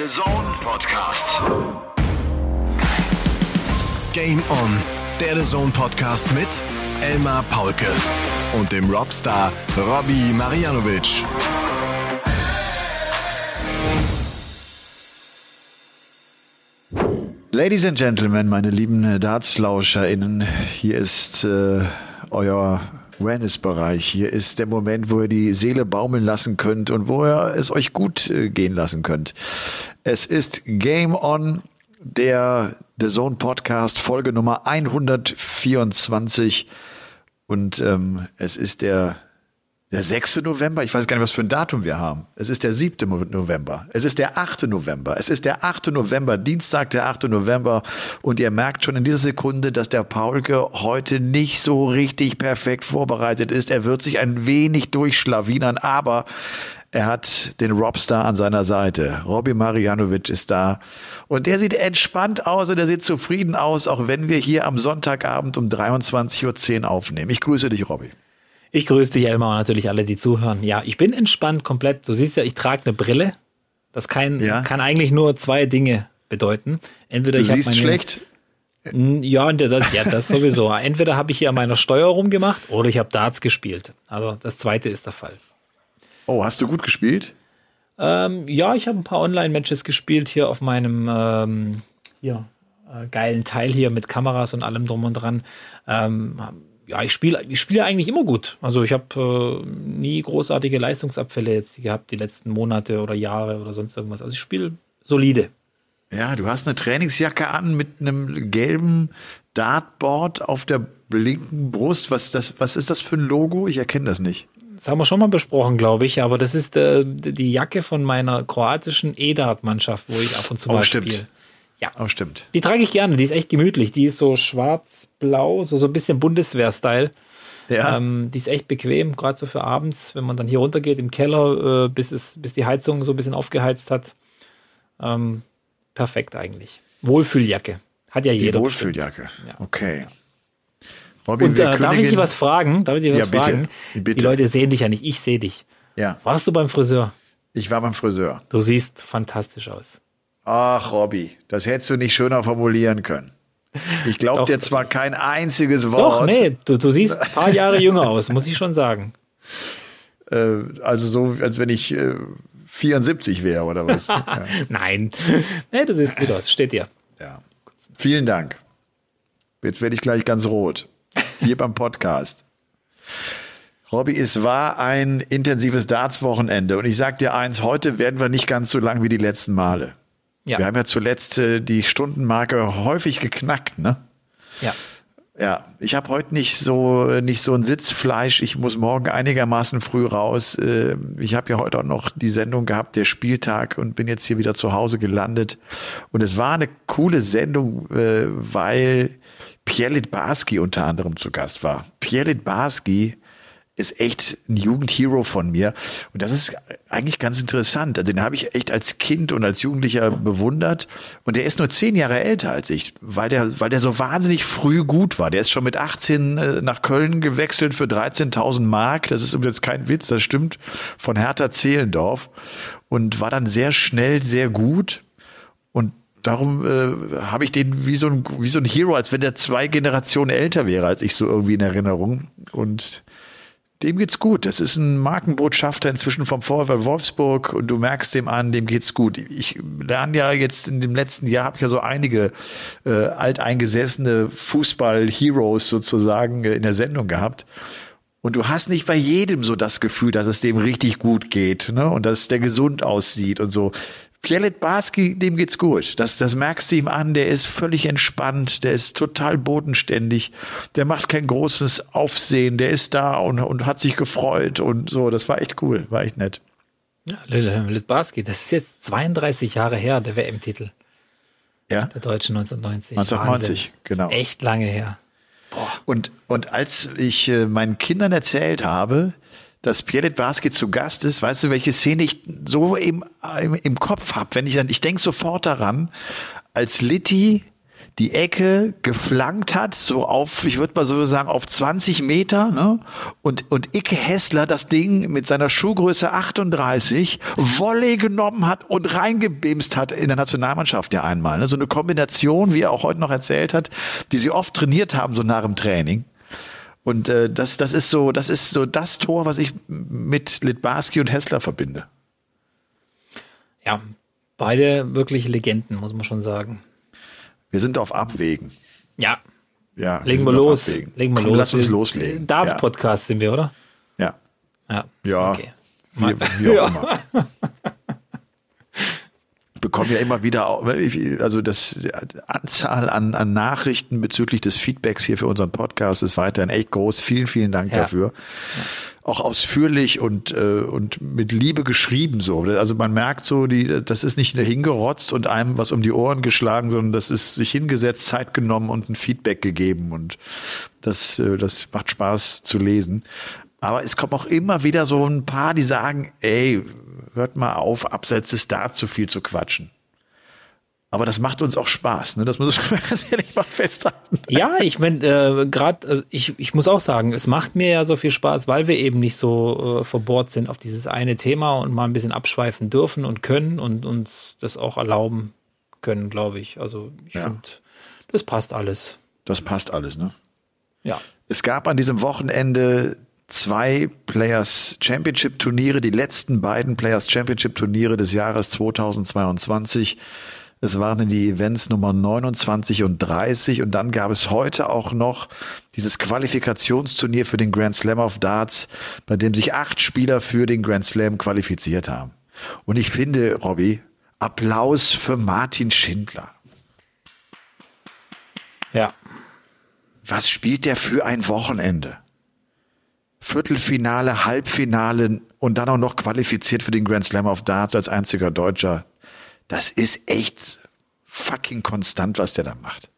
Der The Zone Podcast. Game On, der The Zone Podcast mit Elmar Paulke und dem Robstar Robbie Marianovic. Ladies and Gentlemen, meine lieben DartslauscherInnen, hier ist äh, euer Wellness-Bereich. Hier ist der Moment, wo ihr die Seele baumeln lassen könnt und wo ihr es euch gut äh, gehen lassen könnt. Es ist Game On, der The Zone Podcast, Folge Nummer 124. Und ähm, es ist der der 6. November, ich weiß gar nicht, was für ein Datum wir haben. Es ist der 7. November. Es ist der 8. November. Es ist der 8. November, Dienstag, der 8. November. Und ihr merkt schon in dieser Sekunde, dass der Paulke heute nicht so richtig perfekt vorbereitet ist. Er wird sich ein wenig durchschlawinern, aber er hat den Robstar an seiner Seite. Robbie Marianovic ist da. Und der sieht entspannt aus und er sieht zufrieden aus, auch wenn wir hier am Sonntagabend um 23.10 Uhr aufnehmen. Ich grüße dich, Robbie. Ich grüße dich, Elmar, und natürlich alle, die zuhören. Ja, ich bin entspannt komplett. Du siehst ja, ich trage eine Brille. Das kann, ja. kann eigentlich nur zwei Dinge bedeuten. Entweder du ich siehst meine, schlecht. Ja, das, ja, das sowieso. Entweder habe ich hier an meiner Steuer rumgemacht oder ich habe Darts gespielt. Also das zweite ist der Fall. Oh, hast du gut gespielt? Ähm, ja, ich habe ein paar Online-Matches gespielt hier auf meinem ähm, hier, äh, geilen Teil hier mit Kameras und allem drum und dran. Ähm, ja, ich spiele ich spiele eigentlich immer gut. Also ich habe äh, nie großartige Leistungsabfälle jetzt gehabt die letzten Monate oder Jahre oder sonst irgendwas. Also ich spiele solide. Ja, du hast eine Trainingsjacke an mit einem gelben Dartboard auf der linken Brust. Was, das, was ist das für ein Logo? Ich erkenne das nicht. Das haben wir schon mal besprochen, glaube ich, aber das ist äh, die Jacke von meiner kroatischen E-Dart-Mannschaft, wo ich ab und zu oh, mal stimmt. spiele. Ja. Oh, stimmt. Die trage ich gerne, die ist echt gemütlich. Die ist so schwarz-blau, so, so ein bisschen Bundeswehr-Style. Ja. Ähm, die ist echt bequem, gerade so für abends, wenn man dann hier runtergeht im Keller, äh, bis, es, bis die Heizung so ein bisschen aufgeheizt hat. Ähm, perfekt eigentlich. Wohlfühljacke. Hat ja jeder. Die Wohlfühljacke. Ja. Okay. Robby, Und äh, darf ich dich was fragen? Darf ich dich was ja, bitte, fragen? Bitte. Die Leute sehen dich ja nicht, ich sehe dich. Ja. Warst du beim Friseur? Ich war beim Friseur. Du siehst fantastisch aus. Ach, Robby, das hättest du nicht schöner formulieren können. Ich glaube dir zwar kein einziges Wort. Doch, nee, du, du siehst ein paar Jahre jünger aus, muss ich schon sagen. Äh, also so, als wenn ich äh, 74 wäre oder was. ja. Nein, nee, das sieht gut aus, steht dir. Ja. Vielen Dank. Jetzt werde ich gleich ganz rot. Hier beim Podcast. Robby, es war ein intensives Darts-Wochenende und ich sag dir eins, heute werden wir nicht ganz so lang wie die letzten Male. Ja. Wir haben ja zuletzt äh, die Stundenmarke häufig geknackt, ne? Ja. Ja, ich habe heute nicht so nicht so ein Sitzfleisch. Ich muss morgen einigermaßen früh raus. Äh, ich habe ja heute auch noch die Sendung gehabt, der Spieltag, und bin jetzt hier wieder zu Hause gelandet. Und es war eine coole Sendung, äh, weil Pierre Litbarski unter anderem zu Gast war. Pierre Litbarski ist echt ein Jugendhero von mir. Und das ist eigentlich ganz interessant. Also den habe ich echt als Kind und als Jugendlicher bewundert. Und der ist nur zehn Jahre älter als ich, weil der, weil der so wahnsinnig früh gut war. Der ist schon mit 18 äh, nach Köln gewechselt für 13.000 Mark. Das ist übrigens kein Witz, das stimmt, von Hertha Zehlendorf. Und war dann sehr schnell sehr gut. Und darum äh, habe ich den wie so ein wie so ein Hero, als wenn der zwei Generationen älter wäre als ich so irgendwie in Erinnerung. Und dem geht's gut. Das ist ein Markenbotschafter inzwischen vom VfL Wolfsburg und du merkst dem an, dem geht's gut. Ich lerne ja jetzt in dem letzten Jahr habe ich ja so einige äh, alteingesessene Fußball-Heroes sozusagen äh, in der Sendung gehabt. Und du hast nicht bei jedem so das Gefühl, dass es dem richtig gut geht, ne? Und dass der gesund aussieht und so. Pielet Barski, dem geht's gut. Das, das merkst du ihm an. Der ist völlig entspannt. Der ist total bodenständig. Der macht kein großes Aufsehen. Der ist da und, und hat sich gefreut und so. Das war echt cool. War echt nett. Ja, Litbarski, das ist jetzt 32 Jahre her, der WM-Titel. Ja. Der Deutschen 1990. 1990, Wahnsinn. genau. echt lange her. Boah. Und, und als ich äh, meinen Kindern erzählt habe, dass Pierre Basket zu Gast ist, weißt du, welche Szene ich so im, im, im Kopf habe, wenn ich dann, ich denke sofort daran, als Litti die Ecke geflankt hat, so auf, ich würde mal so sagen, auf 20 Meter, ne? Und, und Icke Hessler das Ding mit seiner Schuhgröße 38 Volley genommen hat und reingebimst hat in der Nationalmannschaft ja einmal. Ne? So eine Kombination, wie er auch heute noch erzählt hat, die sie oft trainiert haben, so nach dem Training. Und äh, das, das ist so, das ist so das Tor, was ich mit Litbarski und Hessler verbinde. Ja, beide wirklich Legenden, muss man schon sagen. Wir sind auf Abwägen. Ja. Ja. Legen wir los. Legen wir Komm, los. Lass uns loslegen. Darts-Podcast ja. sind wir, oder? Ja. Ja. Ja. Okay. Wie, wie auch immer. Bekomme ja immer wieder, also das Anzahl an, an Nachrichten bezüglich des Feedbacks hier für unseren Podcast ist weiterhin echt groß. Vielen, vielen Dank Ja. dafür. Auch ausführlich und, äh, und mit Liebe geschrieben so. Also man merkt so, die, das ist nicht hingerotzt und einem was um die Ohren geschlagen, sondern das ist sich hingesetzt, Zeit genommen und ein Feedback gegeben. Und das, äh, das macht Spaß zu lesen. Aber es kommen auch immer wieder so ein paar, die sagen, ey, hört mal auf, abseits des Darts zu viel zu quatschen. Aber das macht uns auch Spaß, ne? Das muss ich ganz ehrlich mal festhalten. Ja, ich meine, äh, gerade, äh, ich, ich muss auch sagen, es macht mir ja so viel Spaß, weil wir eben nicht so äh, verbohrt sind auf dieses eine Thema und mal ein bisschen abschweifen dürfen und können und uns das auch erlauben können, glaube ich. Also ich Ja. finde, das passt alles. Das passt alles, ne? Ja. Es gab an diesem Wochenende zwei Players Championship Turniere, die letzten beiden Players Championship Turniere des Jahres 2022. Es waren die Events Nummer 29 und 30 und dann gab es heute auch noch dieses Qualifikationsturnier für den Grand Slam of Darts, bei dem sich acht Spieler für den Grand Slam qualifiziert haben. Und ich finde, Robby, Applaus für Martin Schindler. Ja. Was spielt der für ein Wochenende? Viertelfinale, Halbfinale und dann auch noch qualifiziert für den Grand Slam of Darts als einziger Deutscher. Das ist echt fucking konstant, was der da macht.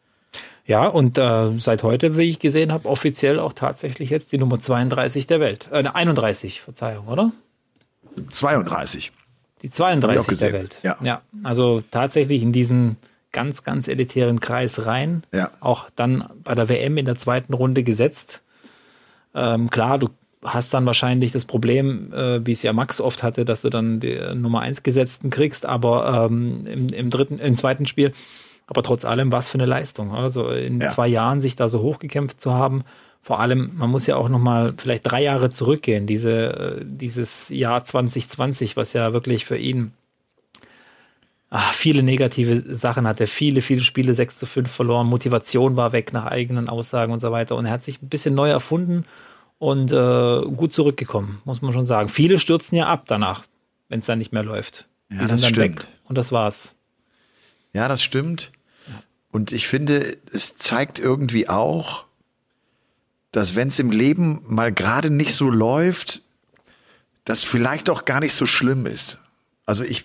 Ja, und äh, seit heute, wie ich gesehen habe, offiziell auch tatsächlich jetzt die Nummer 32 der Welt. Äh, 31, Verzeihung, oder? 32. Die Hab ich 32 auch gesehen. der Welt. Ja. ja. Also tatsächlich in diesen ganz, ganz elitären Kreis rein. Ja. Auch dann bei der WM in der zweiten Runde gesetzt. Ähm, klar, du hast dann wahrscheinlich das Problem, äh, wie es ja Max oft hatte, dass du dann die Nummer 1 Gesetzten kriegst, aber ähm, im, im dritten, im zweiten Spiel. Aber trotz allem, was für eine Leistung. Also in Ja. zwei Jahren sich da so hochgekämpft zu haben. Vor allem, man muss ja auch noch mal vielleicht drei Jahre zurückgehen. Diese, äh, dieses Jahr 2020, was ja wirklich für ihn ah, viele negative Sachen hatte. Viele, viele Spiele 6 zu 5 verloren. Motivation war weg nach eigenen Aussagen und so weiter. Und er hat sich ein bisschen neu erfunden und äh, gut zurückgekommen, muss man schon sagen. Viele stürzen ja ab danach, wenn es dann nicht mehr läuft. Ja, Die das sind dann stimmt. weg. Und das war's. Ja, das stimmt. Und ich finde, es zeigt irgendwie auch, dass wenn es im Leben mal gerade nicht so läuft, das vielleicht auch gar nicht so schlimm ist. Also ich,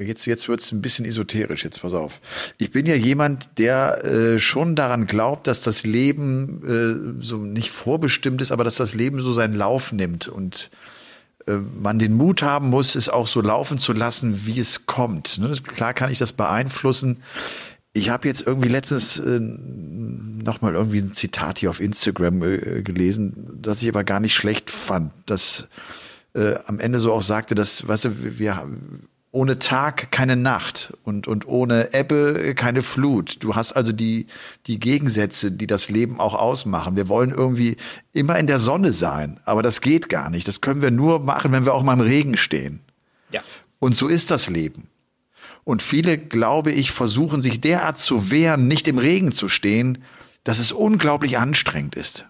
jetzt, jetzt wird's ein bisschen esoterisch, jetzt pass auf. Ich bin ja jemand, der äh, schon daran glaubt, dass das Leben äh, so nicht vorbestimmt ist, aber dass das Leben so seinen Lauf nimmt und äh, man den Mut haben muss, es auch so laufen zu lassen, wie es kommt. Ne? Klar kann ich das beeinflussen. Ich habe jetzt irgendwie letztens äh, noch mal irgendwie ein Zitat hier auf Instagram äh, gelesen, das ich aber gar nicht schlecht fand, das äh, am Ende so auch sagte, dass, weißt du, wir- wir ohne Tag keine Nacht und, und ohne Ebbe keine Flut. Du hast also die, die Gegensätze, die das Leben auch ausmachen. Wir wollen irgendwie immer in der Sonne sein, aber das geht gar nicht. Das können wir nur machen, wenn wir auch mal im Regen stehen. Ja. Und so ist das Leben. Und viele, glaube ich, versuchen sich derart zu wehren, nicht im Regen zu stehen, dass es unglaublich anstrengend ist.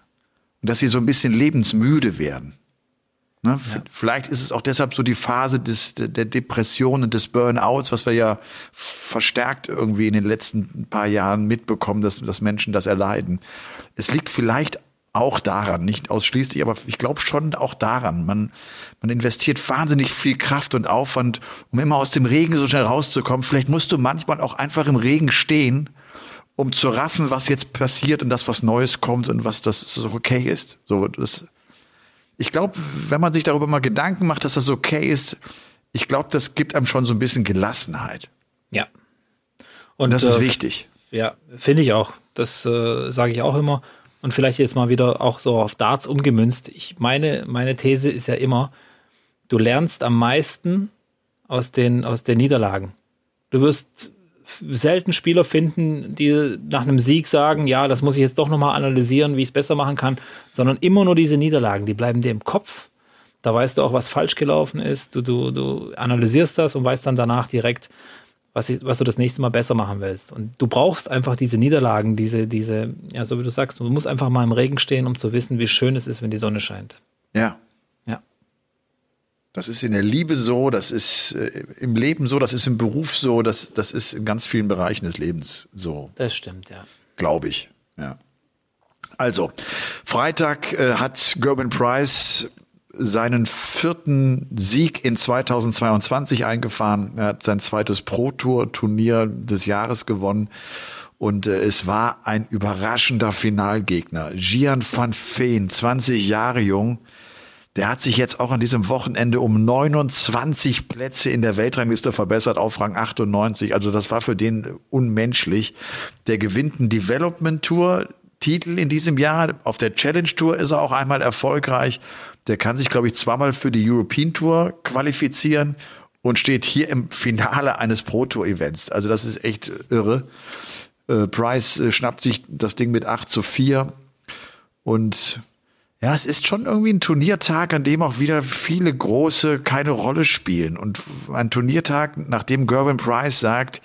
Und dass sie so ein bisschen lebensmüde werden. Ne? V- Vielleicht ist es auch deshalb so die Phase des, der Depression und des Burnouts, was wir ja verstärkt irgendwie in den letzten paar Jahren mitbekommen, dass, dass Menschen das erleiden. Es liegt vielleicht auch daran, nicht ausschließlich, aber ich glaube schon auch daran. Man, man investiert wahnsinnig viel Kraft und Aufwand, um immer aus dem Regen so schnell rauszukommen. Vielleicht musst du manchmal auch einfach im Regen stehen, um zu raffen, was jetzt passiert und das, was Neues kommt und was das so okay ist. So, das, ich glaube, wenn man sich darüber mal Gedanken macht, dass das okay ist, ich glaube, das gibt einem schon so ein bisschen Gelassenheit. Ja. Und das ist äh, wichtig. Ja, finde ich auch. Das äh, sage ich auch immer. Und vielleicht jetzt mal wieder auch so auf Darts umgemünzt. Ich meine, meine These ist ja immer, du lernst am meisten aus den, aus den Niederlagen. Du wirst selten Spieler finden, die nach einem Sieg sagen, ja, das muss ich jetzt doch nochmal analysieren, wie ich es besser machen kann, sondern immer nur diese Niederlagen, die bleiben dir im Kopf. Da weißt du auch, was falsch gelaufen ist. Du, du, du analysierst das und weißt dann danach direkt, was, was du das nächste Mal besser machen willst. Und du brauchst einfach diese Niederlagen, diese, diese, ja, so wie du sagst, du musst einfach mal im Regen stehen, um zu wissen, wie schön es ist, wenn die Sonne scheint. Ja. Ja. Das ist in der Liebe so, das ist äh, im Leben so, das ist im Beruf so, das, das ist in ganz vielen Bereichen des Lebens so. Das stimmt, ja. Glaube ich. Ja. Also, Freitag äh, hat Gerben Price seinen vierten Sieg in 2022 eingefahren. Er hat sein zweites Pro-Tour-Turnier des Jahres gewonnen. Und äh, es war ein überraschender Finalgegner. Gian van Veen, 20 Jahre jung. Der hat sich jetzt auch an diesem Wochenende um 29 Plätze in der Weltrangliste verbessert auf Rang 98. Also das war für den unmenschlich. Der gewinnt einen Development Tour Titel in diesem Jahr. Auf der Challenge Tour ist er auch einmal erfolgreich. Der kann sich, glaube ich, zweimal für die European Tour qualifizieren und steht hier im Finale eines Pro Tour Events. Also das ist echt irre. Äh, Price äh, schnappt sich das Ding mit 8 zu 4 und ja, es ist schon irgendwie ein Turniertag, an dem auch wieder viele große keine Rolle spielen. Und ein Turniertag, nachdem Gervin Price sagt,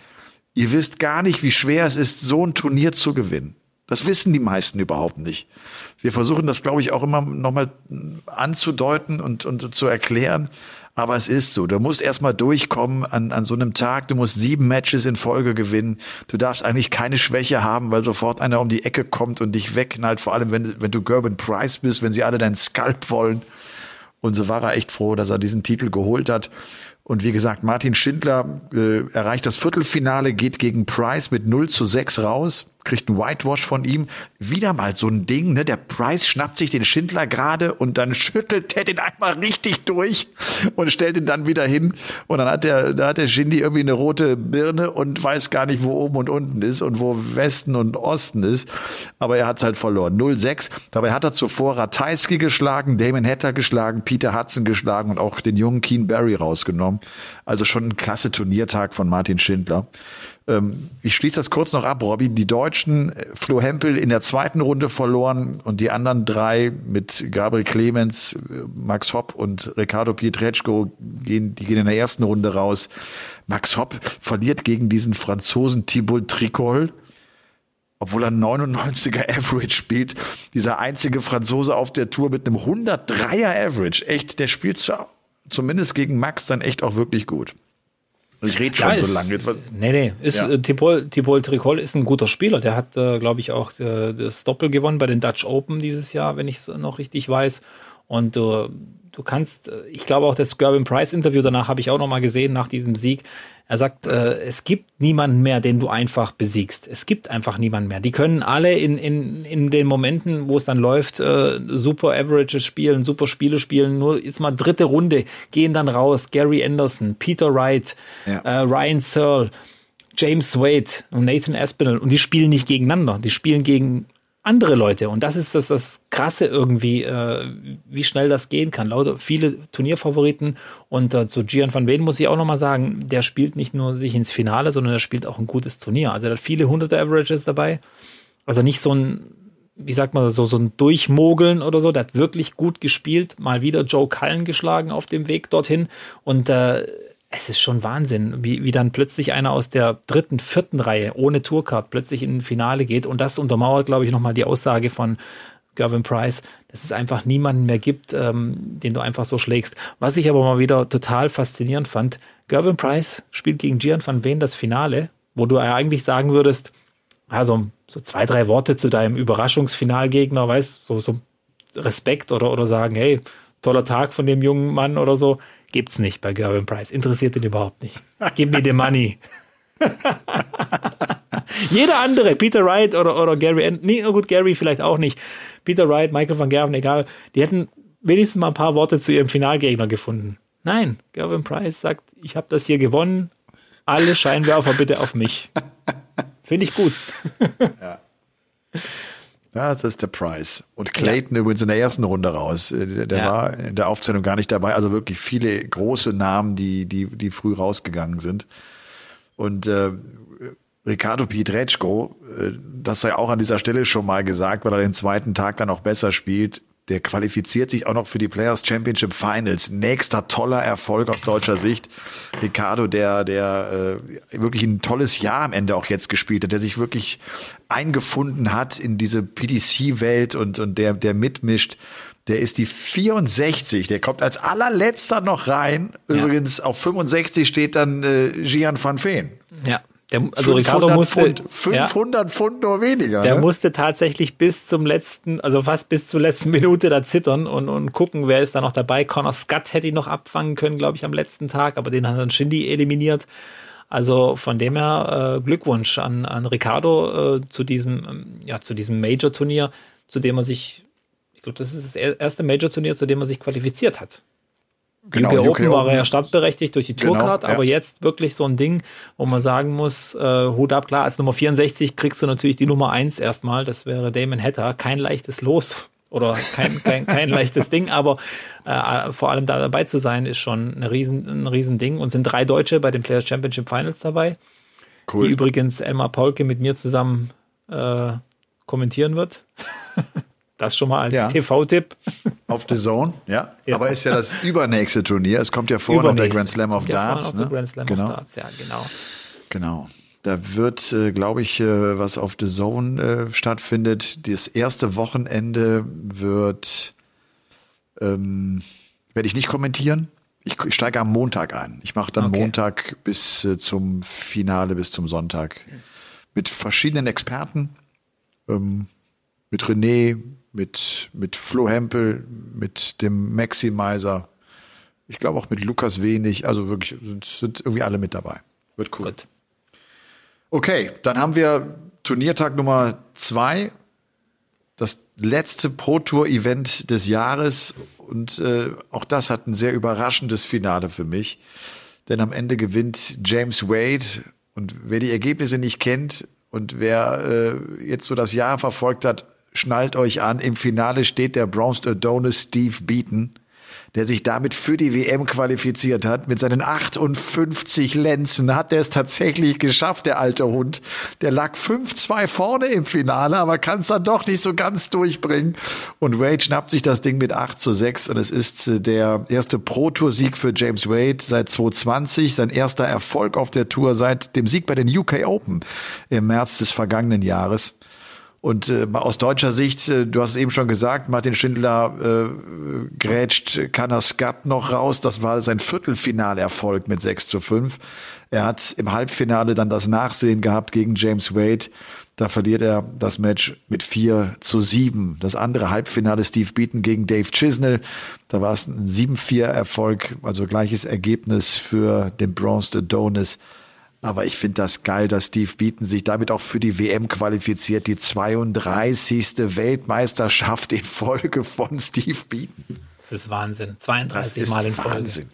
ihr wisst gar nicht, wie schwer es ist, so ein Turnier zu gewinnen. Das wissen die meisten überhaupt nicht. Wir versuchen das, glaube ich, auch immer nochmal anzudeuten und, und zu erklären. Aber es ist so. Du musst erstmal durchkommen an, an so einem Tag. Du musst sieben Matches in Folge gewinnen. Du darfst eigentlich keine Schwäche haben, weil sofort einer um die Ecke kommt und dich wegknallt. Vor allem, wenn, wenn du Gerben Price bist, wenn sie alle deinen Skalp wollen. Und so war er echt froh, dass er diesen Titel geholt hat. Und wie gesagt, Martin Schindler äh, erreicht das Viertelfinale, geht gegen Price mit 0 zu 6 raus, kriegt ein Whitewash von ihm. Wieder mal so ein Ding, ne? Der Price schnappt sich den Schindler gerade und dann schüttelt er den einmal richtig durch und stellt ihn dann wieder hin. Und dann hat der, da hat der Shindy irgendwie eine rote Birne und weiß gar nicht, wo oben und unten ist und wo Westen und Osten ist. Aber er hat's halt verloren. 0-6. Dabei hat er zuvor Ratajski geschlagen, Damon Hatter geschlagen, Peter Hudson geschlagen und auch den jungen Keen Barry rausgenommen. Also schon ein klasse Turniertag von Martin Schindler. Ähm, ich schließe das kurz noch ab, Robby. Die Deutschen, äh, Flo Hempel in der zweiten Runde verloren und die anderen drei mit Gabriel Clemens, äh, Max Hopp und Ricardo Pietreczko gehen, die gehen in der ersten Runde raus. Max Hopp verliert gegen diesen Franzosen Thibault Tricol obwohl er 99er Average spielt. Dieser einzige Franzose auf der Tour mit einem 103er Average. Echt, der spielt zumindest gegen Max dann echt auch wirklich gut. Ich rede schon ja, so lange. Jetzt, nee, nee. Ist, ja. äh, Tipol, Tipol Tricol ist ein guter Spieler. Der hat, äh, glaube ich, auch äh, das Doppel gewonnen bei den Dutch Open dieses Jahr, wenn ich es noch richtig weiß. Und äh, du kannst, äh, ich glaube auch das Gervin Price Interview danach habe ich auch noch mal gesehen nach diesem Sieg. Er sagt, äh, es gibt niemanden mehr, den du einfach besiegst. Es gibt einfach niemanden mehr. Die können alle in, in, in den Momenten, wo es dann läuft, äh, super Averages spielen, super Spiele spielen. Nur jetzt mal dritte Runde, gehen dann raus. Gary Anderson, Peter Wright, ja. äh, Ryan Searle, James Wade und Nathan Aspinall. Und die spielen nicht gegeneinander. Die spielen gegen andere Leute. Und das ist das, das Krasse irgendwie, äh, wie schnell das gehen kann. Lauter viele Turnierfavoriten. Und äh, zu Gian van Ven muss ich auch nochmal sagen, der spielt nicht nur sich ins Finale, sondern er spielt auch ein gutes Turnier. Also er hat viele hunderte Averages dabei. Also nicht so ein, wie sagt man, so, so ein Durchmogeln oder so. Der hat wirklich gut gespielt. Mal wieder Joe Cullen geschlagen auf dem Weg dorthin. Und äh, es ist schon Wahnsinn, wie, wie dann plötzlich einer aus der dritten, vierten Reihe ohne Tourcard plötzlich in ein Finale geht. Und das untermauert, glaube ich, nochmal die Aussage von Gervin Price, dass es einfach niemanden mehr gibt, ähm, den du einfach so schlägst. Was ich aber mal wieder total faszinierend fand, Gervin Price spielt gegen Gian van Veen das Finale, wo du eigentlich sagen würdest, also so zwei, drei Worte zu deinem Überraschungsfinalgegner, weißt so, so Respekt oder, oder sagen, hey, toller Tag von dem jungen Mann oder so. Gibt's nicht bei Gervin Price. Interessiert ihn überhaupt nicht. Give me the money. Jeder andere, Peter Wright oder, oder Gary, nee, gut, Gary vielleicht auch nicht. Peter Wright, Michael van Gerven, egal. Die hätten wenigstens mal ein paar Worte zu ihrem Finalgegner gefunden. Nein, Gervin Price sagt, ich habe das hier gewonnen. Alle Scheinwerfer bitte auf mich. finde ich gut. ja. Ja, das ist der Price. Und Clayton ja. übrigens in der ersten Runde raus. Äh, der ja. war in der Aufzählung gar nicht dabei. Also wirklich viele große Namen, die, die, die früh rausgegangen sind. Und äh, Ricardo Pietreczko, äh, das sei auch an dieser Stelle schon mal gesagt, weil er den zweiten Tag dann auch besser spielt. Der qualifiziert sich auch noch für die Players Championship Finals. Nächster toller Erfolg aus deutscher Sicht. Ricardo, der, der äh, wirklich ein tolles Jahr am Ende auch jetzt gespielt hat, der sich wirklich eingefunden hat in diese PDC-Welt und, und der, der mitmischt. Der ist die 64, der kommt als allerletzter noch rein. Übrigens auf 65 steht dann äh, Gian van Veen. Ja. Der, also Ricardo musste Pfund, 500 ja, Pfund nur weniger. Der ne? musste tatsächlich bis zum letzten, also fast bis zur letzten Minute da zittern und, und gucken, wer ist da noch dabei. Connor Scott hätte ihn noch abfangen können, glaube ich, am letzten Tag, aber den hat dann Shindy eliminiert. Also von dem her äh, Glückwunsch an, an Ricardo äh, zu diesem, ähm, ja, zu diesem Major-Turnier, zu dem er sich, ich glaube, das ist das erste Major-Turnier, zu dem er sich qualifiziert hat. Genau, UK, Open war er ja startberechtigt durch die Tourcard, genau, ja. aber jetzt wirklich so ein Ding, wo man sagen muss, äh, Hut ab, klar, als Nummer 64 kriegst du natürlich die Nummer 1 erstmal, das wäre Damon Hatter, kein leichtes Los oder kein, kein, kein leichtes Ding, aber äh, vor allem da dabei zu sein, ist schon ein riesen, ein riesen Ding und sind drei Deutsche bei den Players Championship Finals dabei, cool. die übrigens Elmar Paulke mit mir zusammen äh, kommentieren wird. Das schon mal als ja. TV-Tipp. Auf The Zone, ja. ja. Aber ist ja das übernächste Turnier. Es kommt ja vor noch der Grand Slam of Darts. Ne? Grand Slam genau. of Darts, ja, genau. Genau. Da wird, äh, glaube ich, äh, was auf The Zone äh, stattfindet. Das erste Wochenende wird, ähm, werde ich nicht kommentieren. Ich, ich steige am Montag ein. Ich mache dann okay. Montag bis äh, zum Finale, bis zum Sonntag. Mit verschiedenen Experten. Ähm, mit René, mit, mit Flo Hempel, mit dem Maximizer. Ich glaube auch mit Lukas Wenig. Also wirklich sind, sind irgendwie alle mit dabei. Wird cool. Gut. Okay, dann haben wir Turniertag Nummer zwei. Das letzte Pro Tour Event des Jahres. Und äh, auch das hat ein sehr überraschendes Finale für mich. Denn am Ende gewinnt James Wade. Und wer die Ergebnisse nicht kennt und wer äh, jetzt so das Jahr verfolgt hat, schnallt euch an, im Finale steht der Bronze Adonis Steve Beaton, der sich damit für die WM qualifiziert hat. Mit seinen 58 Lenzen hat er es tatsächlich geschafft, der alte Hund. Der lag 5-2 vorne im Finale, aber kann es dann doch nicht so ganz durchbringen. Und Wade schnappt sich das Ding mit 8 zu 6 und es ist äh, der erste Pro-Tour-Sieg für James Wade seit 2020, sein erster Erfolg auf der Tour seit dem Sieg bei den UK Open im März des vergangenen Jahres. Und äh, aus deutscher Sicht, äh, du hast es eben schon gesagt, Martin Schindler äh, grätscht Kanaskat noch raus. Das war sein Viertelfinalerfolg mit 6 zu 5. Er hat im Halbfinale dann das Nachsehen gehabt gegen James Wade. Da verliert er das Match mit 4 zu 7. Das andere Halbfinale Steve Beaton gegen Dave Chisnell. Da war es ein 7-4-Erfolg, also gleiches Ergebnis für den Bronze Adonis. Aber ich finde das geil, dass Steve Beaton sich damit auch für die WM qualifiziert. Die 32. Weltmeisterschaft in Folge von Steve Beaton. Das ist Wahnsinn. 32 ist Mal in Folge. Wahnsinn.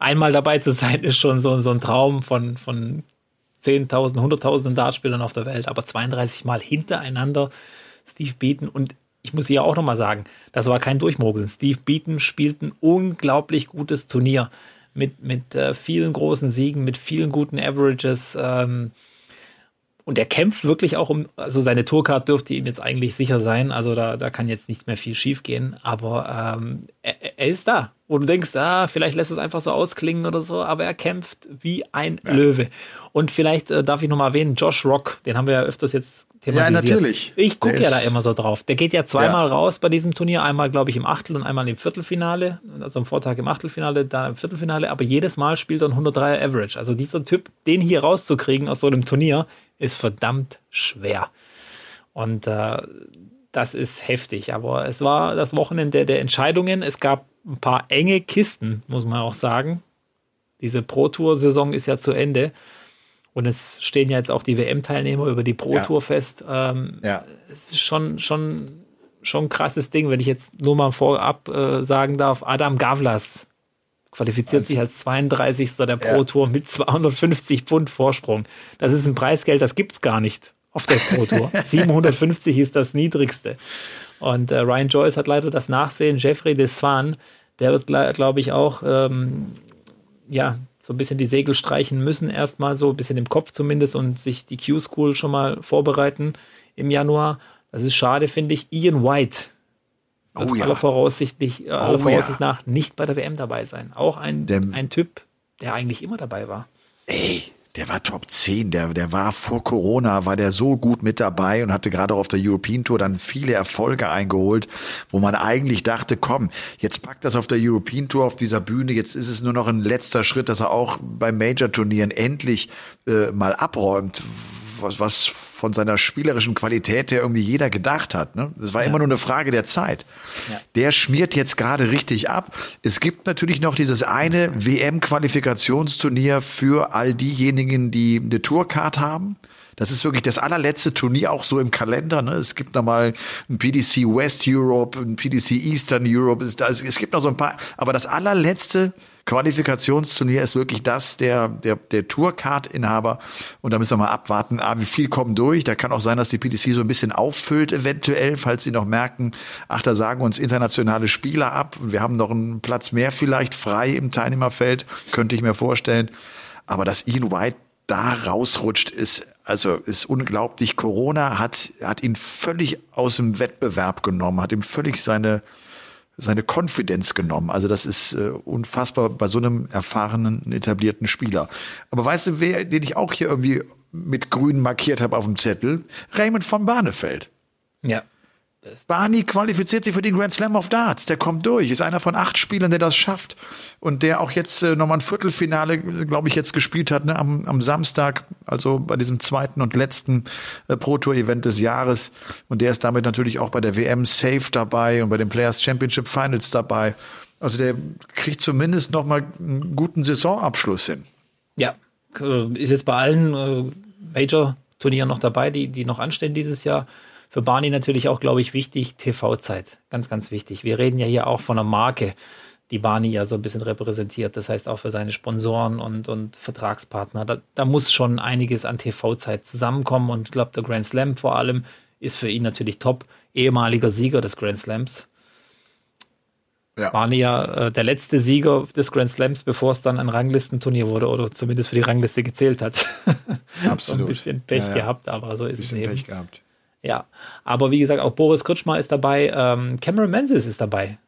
Einmal dabei zu sein, ist schon so, so ein Traum von, von 10.000, 100.000 Dartspielern auf der Welt. Aber 32 Mal hintereinander Steve Beaton. Und ich muss hier auch nochmal sagen, das war kein Durchmogeln. Steve Beaton spielt ein unglaublich gutes Turnier mit, mit äh, vielen großen Siegen, mit vielen guten Averages. Ähm, und er kämpft wirklich auch um, also seine Tourcard dürfte ihm jetzt eigentlich sicher sein. Also da, da kann jetzt nicht mehr viel schief gehen. Aber ähm, er, er, ist da. Wo du denkst, ah, vielleicht lässt es einfach so ausklingen oder so, aber er kämpft wie ein ja. Löwe. Und vielleicht äh, darf ich noch mal erwähnen, Josh Rock, den haben wir ja öfters jetzt thematisiert. Ja, natürlich. Ich gucke ja da immer so drauf. Der geht ja zweimal ja. raus bei diesem Turnier. Einmal, glaube ich, im Achtel und einmal im Viertelfinale. Also am Vortag im Achtelfinale, dann im Viertelfinale. Aber jedes Mal spielt er ein 103er Average. Also dieser Typ, den hier rauszukriegen aus so einem Turnier, ist verdammt schwer. Und äh, das ist heftig. Aber es war das Wochenende der Entscheidungen. Es gab ein paar enge Kisten, muss man auch sagen. Diese Pro-Tour-Saison ist ja zu Ende. Und es stehen ja jetzt auch die WM-Teilnehmer über die Pro Tour ja. fest. Ähm, ja. Es ist schon, schon, schon ein krasses Ding, wenn ich jetzt nur mal vorab äh, sagen darf, Adam Gavlas qualifiziert sich als 32. der Pro Tour ja. mit 250 Pfund Vorsprung. Das ist ein Preisgeld, das gibt's gar nicht auf der Pro Tour. 750 ist das niedrigste. Und äh, Ryan Joyce hat leider das Nachsehen. Jeffrey Desvan, der wird, glaube ich, auch ähm, ja so ein bisschen die Segel streichen müssen, erstmal so ein bisschen im Kopf zumindest und sich die Q-School schon mal vorbereiten im Januar. Das ist schade, finde ich. Ian White wird oh, ja. aller Voraussicht, aller oh, Voraussicht ja. nach nicht bei der WM dabei sein. Auch ein, Dem, ein Typ, der eigentlich immer dabei war. Ey, der war Top 10, der, der war vor Corona, war der so gut mit dabei und hatte gerade auf der European Tour dann viele Erfolge eingeholt, wo man eigentlich dachte, komm, jetzt packt das auf der European Tour auf dieser Bühne, jetzt ist es nur noch ein letzter Schritt, dass er auch bei Major-Turnieren endlich äh, mal abräumt, was, was von seiner spielerischen Qualität her irgendwie jeder gedacht hat. Ne? Das war ja. immer nur eine Frage der Zeit. Ja. Der schmiert jetzt gerade richtig ab. Es gibt natürlich noch dieses eine WM-Qualifikationsturnier für all diejenigen, die eine Tourcard haben. Das ist wirklich das allerletzte Turnier auch so im Kalender. Ne? Es gibt noch mal ein PDC West Europe, ein PDC Eastern Europe. Es, es gibt noch so ein paar, aber das allerletzte Qualifikationsturnier ist wirklich das der, der, der Tourcard-Inhaber. Und da müssen wir mal abwarten, ah, wie viel kommen durch. Da kann auch sein, dass die PDC so ein bisschen auffüllt eventuell, falls sie noch merken, ach, da sagen uns internationale Spieler ab. Und wir haben noch einen Platz mehr vielleicht frei im Teilnehmerfeld, könnte ich mir vorstellen. Aber dass Ian White da rausrutscht, ist also ist unglaublich. Corona hat hat ihn völlig aus dem Wettbewerb genommen, hat ihm völlig seine seine Konfidenz genommen. Also das ist äh, unfassbar bei so einem erfahrenen, etablierten Spieler. Aber weißt du, wer, den ich auch hier irgendwie mit grün markiert habe auf dem Zettel? Raymond von Barnefeld. Ja. Barney qualifiziert sich für den Grand Slam of Darts. Der kommt durch. Ist einer von acht Spielern, der das schafft. Und der auch jetzt äh, nochmal ein Viertelfinale, glaube ich, jetzt gespielt hat, ne, am, am Samstag, also bei diesem zweiten und letzten äh, Pro Tour Event des Jahres. Und der ist damit natürlich auch bei der WM safe dabei und bei den Players Championship Finals dabei. Also der kriegt zumindest nochmal einen guten Saisonabschluss hin. Ja, äh, ist jetzt bei allen äh, Major-Turnieren noch dabei, die, die noch anstehen dieses Jahr für Barney natürlich auch, glaube ich, wichtig, TV-Zeit. Ganz, ganz wichtig. Wir reden ja hier auch von einer Marke, die Barney ja so ein bisschen repräsentiert. Das heißt auch für seine Sponsoren und, und Vertragspartner. Da, da muss schon einiges an TV-Zeit zusammenkommen und ich glaube, der Grand Slam vor allem ist für ihn natürlich top. Ehemaliger Sieger des Grand Slams. Ja. Barney ja äh, der letzte Sieger des Grand Slams, bevor es dann ein Ranglistenturnier wurde oder zumindest für die Rangliste gezählt hat. Absolut. so ein bisschen Pech ja, ja. gehabt, aber so ist es eben. Pech gehabt. Ja, aber wie gesagt, auch Boris Kritschmer ist dabei, ähm, Cameron Menzies ist dabei.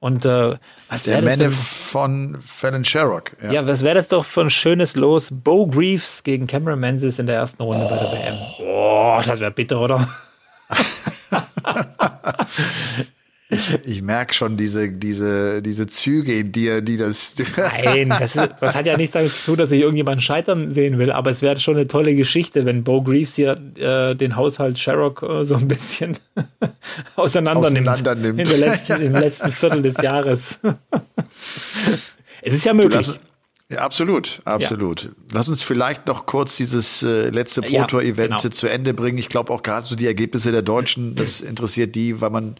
Und äh, was wäre das denn? von Fallon Sherrock. Ja, ja was wäre das doch für ein schönes Los? Bo Greaves gegen Cameron Menzies in der ersten Runde oh. bei der WM. Oh, das wäre bitter, oder? Ich, merke schon diese, diese, diese Züge in dir, die das. Nein, das, ist, das hat ja nichts damit zu tun, dass ich irgendjemanden scheitern sehen will, aber es wäre schon eine tolle Geschichte, wenn Bo Greaves hier äh, den Haushalt Sherrock äh, so ein bisschen auseinander, auseinander nimmt. nimmt. In letzten, Im letzten Viertel des Jahres. es ist ja möglich. Ja, absolut, absolut. Ja. Lass uns vielleicht noch kurz dieses äh, letzte Pro Tour Event ja, genau. zu Ende bringen. Ich glaube auch gerade so die Ergebnisse der Deutschen, das interessiert die, weil man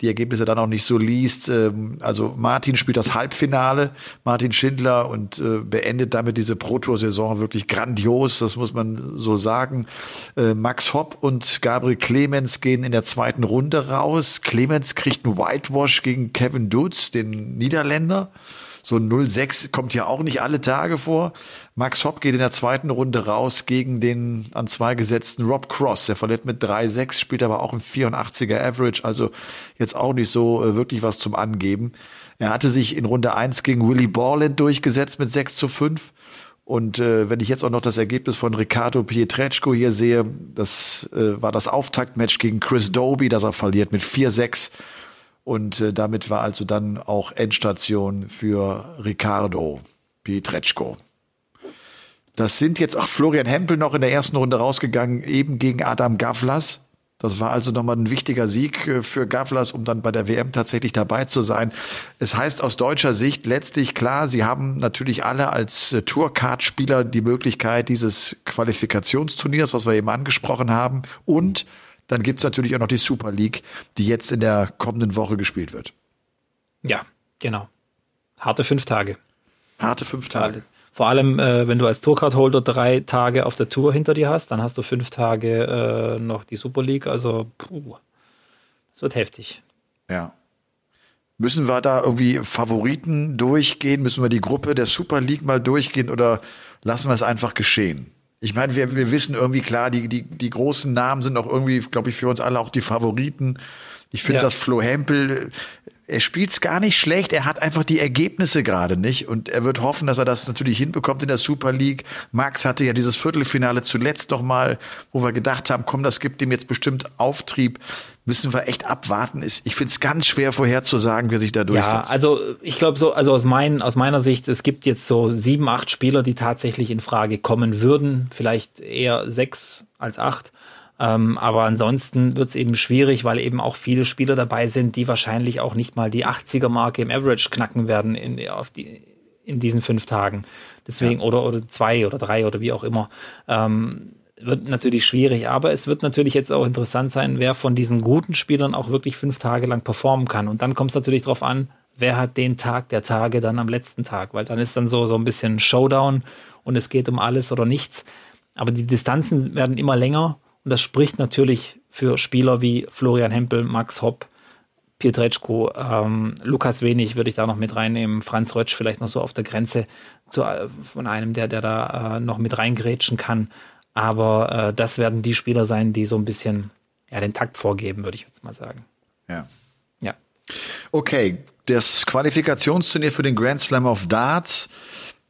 die Ergebnisse dann auch nicht so liest. Ähm, also Martin spielt das Halbfinale, Martin Schindler und äh, beendet damit diese Pro Tour Saison wirklich grandios, das muss man so sagen. Äh, Max Hopp und Gabriel Clemens gehen in der zweiten Runde raus. Clemens kriegt einen Whitewash gegen Kevin Dutz, den Niederländer. So 0-6 kommt ja auch nicht alle Tage vor. Max Hopp geht in der zweiten Runde raus gegen den an zwei gesetzten Rob Cross. Der verliert mit 3-6, spielt aber auch ein 84er Average, also jetzt auch nicht so äh, wirklich was zum Angeben. Er hatte sich in Runde 1 gegen Willy Borland durchgesetzt mit 6 zu 5. Und äh, wenn ich jetzt auch noch das Ergebnis von Riccardo Pietreczko hier sehe, das äh, war das Auftaktmatch gegen Chris Doby, das er verliert mit 4-6. Und äh, damit war also dann auch Endstation für Ricardo Pietreczko. Das sind jetzt auch Florian Hempel noch in der ersten Runde rausgegangen, eben gegen Adam Gavlas. Das war also nochmal ein wichtiger Sieg äh, für Gavlas, um dann bei der WM tatsächlich dabei zu sein. Es heißt aus deutscher Sicht letztlich klar, sie haben natürlich alle als äh, Tourcard-Spieler die Möglichkeit dieses Qualifikationsturniers, was wir eben angesprochen haben, und dann gibt's natürlich auch noch die Super League, die jetzt in der kommenden Woche gespielt wird. Ja, genau. Harte fünf Tage. Harte fünf Tage. Vor allem, äh, wenn du als Tourcard-Holder drei Tage auf der Tour hinter dir hast, dann hast du fünf Tage äh, noch die Super League. Also, puh, das wird heftig. Ja. Müssen wir da irgendwie Favoriten durchgehen? Müssen wir die Gruppe der Super League mal durchgehen oder lassen wir es einfach geschehen? Ich meine, wir, wir wissen irgendwie klar, die, die, die großen Namen sind auch irgendwie, glaube ich, für uns alle auch die Favoriten. Ich finde, ja. dass Flo Hempel, er spielt's gar nicht schlecht, er hat einfach die Ergebnisse gerade nicht und er wird hoffen, dass er das natürlich hinbekommt in der Super League. Max hatte ja dieses Viertelfinale zuletzt noch mal, wo wir gedacht haben, komm, das gibt ihm jetzt bestimmt Auftrieb. Müssen wir echt abwarten. Ich finde es ganz schwer vorherzusagen, wer sich da durchsetzt. Ja, also ich glaube so, also aus, mein, aus meiner Sicht, es gibt jetzt so sieben, acht Spieler, die tatsächlich in Frage kommen würden. Vielleicht eher sechs als acht. Ähm, aber ansonsten wird es eben schwierig, weil eben auch viele Spieler dabei sind, die wahrscheinlich auch nicht mal die 80er-Marke im Average knacken werden in, auf die, in diesen fünf Tagen. Deswegen, ja. oder, oder zwei oder drei oder wie auch immer. Ähm, wird natürlich schwierig, aber es wird natürlich jetzt auch interessant sein, wer von diesen guten Spielern auch wirklich fünf Tage lang performen kann. Und dann kommt es natürlich darauf an, wer hat den Tag der Tage dann am letzten Tag, weil dann ist dann so, so ein bisschen Showdown und es geht um alles oder nichts. Aber die Distanzen werden immer länger und das spricht natürlich für Spieler wie Florian Hempel, Max Hopp, Pietreczko, ähm, Lukas Wenig würde ich da noch mit reinnehmen, Franz Rötsch vielleicht noch so auf der Grenze zu, äh, von einem, der, der da äh, noch mit reingrätschen kann. Aber äh, das werden die Spieler sein, die so ein bisschen ja, den Takt vorgeben, würde ich jetzt mal sagen. Ja. Ja. Okay, das Qualifikationsturnier für den Grand Slam of Darts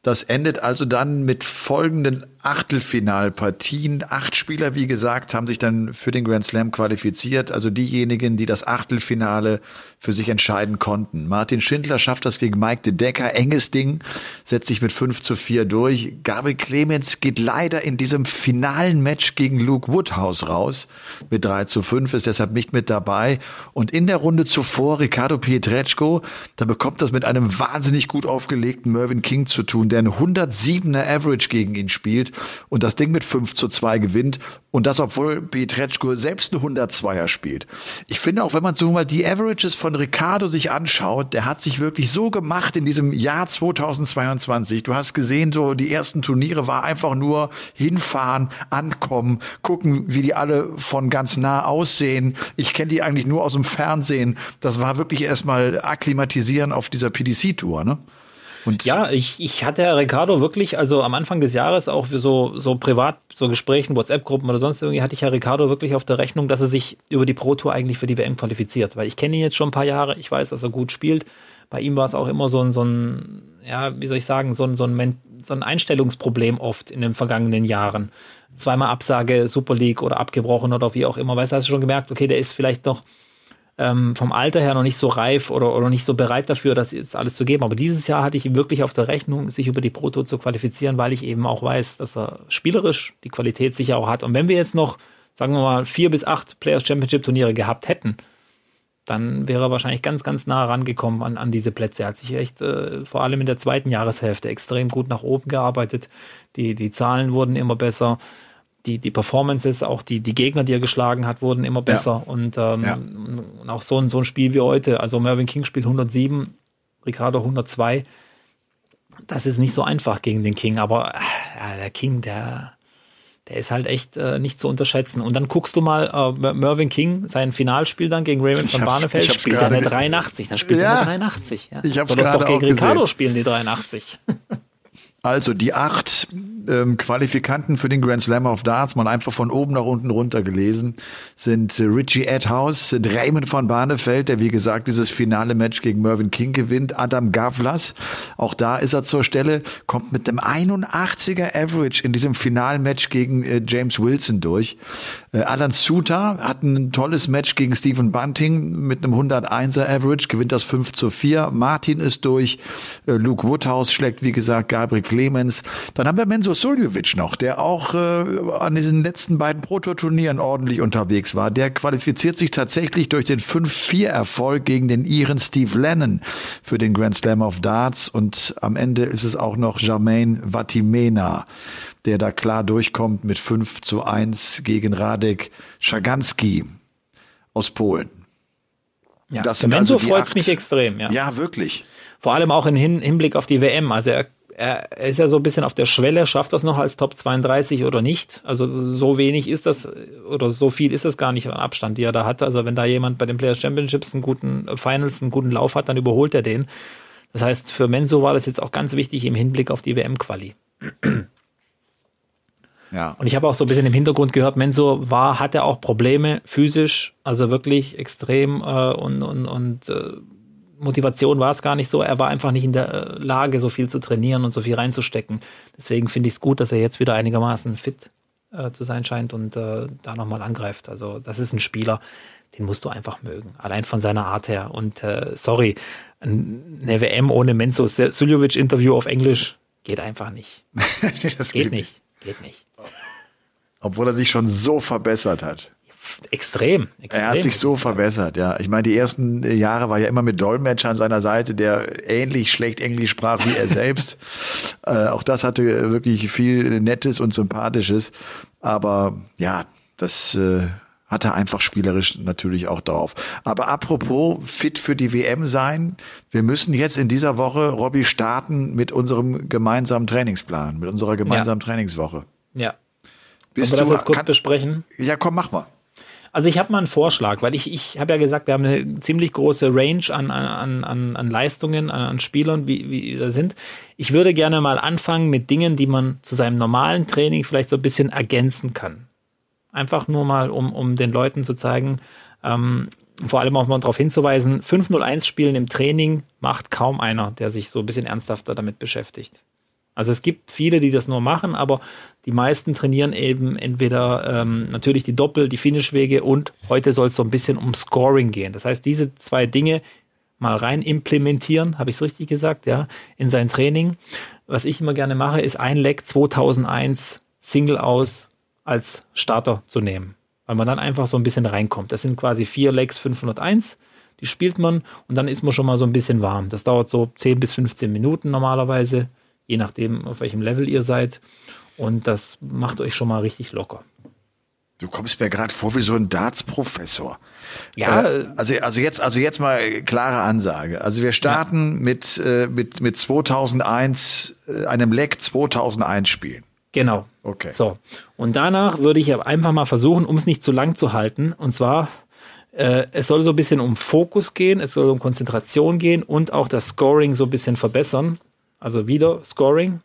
das endet also dann mit folgenden Achtelfinalpartien. Acht Spieler, wie gesagt, haben sich dann für den Grand Slam qualifiziert. Also diejenigen, die das Achtelfinale für sich entscheiden konnten. Martin Schindler schafft das gegen Mike de Decker. Enges Ding, setzt sich mit 5 zu 4 durch. Gabriel Clemens geht leider in diesem finalen Match gegen Luke Woodhouse raus. Mit 3 zu 5 ist deshalb nicht mit dabei. Und in der Runde zuvor Ricardo Pietreczko, da bekommt das mit einem wahnsinnig gut aufgelegten Mervyn King zu tun, der ein 107er Average gegen ihn spielt und das Ding mit 5 zu 2 gewinnt. Und das, obwohl Pietreczko selbst eine 102er spielt. Ich finde auch, wenn man so mal die Averages von Ricardo sich anschaut, der hat sich wirklich so gemacht in diesem Jahr 2022. Du hast gesehen, so die ersten Turniere war einfach nur hinfahren, ankommen, gucken, wie die alle von ganz nah aussehen. Ich kenne die eigentlich nur aus dem Fernsehen. Das war wirklich erstmal akklimatisieren auf dieser PDC-Tour, ne? Und ja, ich, ich hatte Ricardo wirklich, also am Anfang des Jahres auch für so, so privat, so Gesprächen, WhatsApp-Gruppen oder sonst irgendwie, hatte ich ja Ricardo wirklich auf der Rechnung, dass er sich über die Pro Tour eigentlich für die WM qualifiziert. Weil ich kenne ihn jetzt schon ein paar Jahre, ich weiß, dass er gut spielt. Bei ihm war es auch immer so ein, so ein, ja, wie soll ich sagen, so ein, so ein, so ein Einstellungsproblem oft in den vergangenen Jahren. Zweimal Absage, Super League oder abgebrochen oder wie auch immer. Weißt du, hast du schon gemerkt, okay, der ist vielleicht noch ähm, vom Alter her noch nicht so reif oder, oder nicht so bereit dafür, das jetzt alles zu geben. Aber dieses Jahr hatte ich wirklich auf der Rechnung, sich über die Proto zu qualifizieren, weil ich eben auch weiß, dass er spielerisch die Qualität sicher auch hat. Und wenn wir jetzt noch, sagen wir mal, vier bis acht Players Championship Turniere gehabt hätten, dann wäre er wahrscheinlich ganz, ganz nah rangekommen an, an diese Plätze. Er hat sich echt äh, vor allem in der zweiten Jahreshälfte extrem gut nach oben gearbeitet. Die, die Zahlen wurden immer besser die, die Performances, auch die, die Gegner, die er geschlagen hat, wurden immer besser. Ja. Und, ähm, ja. und auch so ein, so ein Spiel wie heute. Also Mervyn King spielt 107, Ricardo 102. Das ist nicht so einfach gegen den King, aber ja, der King, der, der ist halt echt äh, nicht zu unterschätzen. Und dann guckst du mal äh, Mervyn King, sein Finalspiel dann gegen Raymond von Barnefeld, spielt er eine 83. Dann spielt ja, er eine 83. Ja. Ich hab's Soll das doch gegen Ricardo spielen, die 83. Also die acht ähm, Qualifikanten für den Grand Slam of Darts, mal einfach von oben nach unten runter gelesen, sind äh, Richie Edhouse, sind Raymond von Barnefeld, der wie gesagt dieses finale Match gegen Mervyn King gewinnt, Adam Gavlas, auch da ist er zur Stelle, kommt mit einem 81er Average in diesem finalen Match gegen äh, James Wilson durch. Äh, Alan Suter hat ein tolles Match gegen Stephen Bunting mit einem 101er Average, gewinnt das 5 zu 4. Martin ist durch, äh, Luke Woodhouse schlägt wie gesagt Gabriel Clemens. Dann haben wir Menzo Suljovic noch, der auch äh, an diesen letzten beiden Prototurnieren ordentlich unterwegs war. Der qualifiziert sich tatsächlich durch den 5-4-Erfolg gegen den Iren Steve Lennon für den Grand Slam of Darts. Und am Ende ist es auch noch Jermaine Vatimena, der da klar durchkommt mit 5 zu 1 gegen Radek Schaganski aus Polen. Ja, das sind Menzo also freut mich extrem, ja. Ja, wirklich. Vor allem auch im Hin Hinblick auf die WM. Also er, er ist ja so ein bisschen auf der Schwelle, schafft das noch als Top 32 oder nicht? Also so wenig ist das oder so viel ist das gar nicht an Abstand, die er da hat. Also wenn da jemand bei den Players Championships einen guten äh, Finals, einen guten Lauf hat, dann überholt er den. Das heißt, für Menzo war das jetzt auch ganz wichtig im Hinblick auf die WM-Quali. Ja. Und ich habe auch so ein bisschen im Hintergrund gehört, Menzo war, hatte auch Probleme physisch, also wirklich extrem äh, und, und, und äh, Motivation war es gar nicht so. Er war einfach nicht in der äh, Lage, so viel zu trainieren und so viel reinzustecken. Deswegen finde ich es gut, dass er jetzt wieder einigermaßen fit äh, zu sein scheint und äh, da nochmal angreift. Also das ist ein Spieler, den musst du einfach mögen, allein von seiner Art her. Und äh, sorry, eine WM ohne Menzo Suljovic-Interview auf Englisch geht einfach nicht. das Geht nicht. Geht nicht. Obwohl er sich schon so verbessert hat. Extrem, extrem. Er hat sich so verbessert, ja. Ich meine, die ersten äh, Jahre war ja immer mit Dolmetscher an seiner Seite, der ähnlich schlecht Englisch sprach wie er selbst. äh, auch das hatte wirklich viel Nettes und Sympathisches. Aber ja, das äh, hat er einfach spielerisch natürlich auch drauf. Aber apropos fit für die WM sein, wir müssen jetzt in dieser Woche, Robby, starten mit unserem gemeinsamen Trainingsplan, mit unserer gemeinsamen Trainingswoche. Ja. Bist Wollen wir das du, jetzt kurz kann, besprechen? ja, komm, mach mal. Also ich habe mal einen Vorschlag, weil ich, ich habe ja gesagt, wir haben eine ziemlich große Range an, an, an, an Leistungen, an, an Spielern, wie, wie da sind. Ich würde gerne mal anfangen mit Dingen, die man zu seinem normalen Training vielleicht so ein bisschen ergänzen kann. Einfach nur mal, um, um den Leuten zu zeigen, ähm, vor allem auch mal darauf hinzuweisen, 501 Spielen im Training macht kaum einer, der sich so ein bisschen ernsthafter damit beschäftigt. Also es gibt viele, die das nur machen, aber die meisten trainieren eben entweder ähm, natürlich die Doppel, die Finishwege und heute soll es so ein bisschen um Scoring gehen. Das heißt, diese zwei Dinge mal rein implementieren, habe ich es richtig gesagt, ja, in sein Training. Was ich immer gerne mache, ist ein Leg 2001 Single aus als Starter zu nehmen, weil man dann einfach so ein bisschen reinkommt. Das sind quasi vier Legs 501, die spielt man und dann ist man schon mal so ein bisschen warm. Das dauert so 10 bis 15 Minuten normalerweise, je nachdem, auf welchem Level ihr seid. Und das macht euch schon mal richtig locker. Du kommst mir gerade vor wie so ein Darts-Professor. Ja, Äh, also, also jetzt, also jetzt mal klare Ansage. Also wir starten mit, äh, mit, mit 2001, äh, einem Leck 2001 spielen. Genau. Okay. So. Und danach würde ich einfach mal versuchen, um es nicht zu lang zu halten. Und zwar, äh, es soll so ein bisschen um Fokus gehen, es soll um Konzentration gehen und auch das Scoring so ein bisschen verbessern. Also wieder Scoring.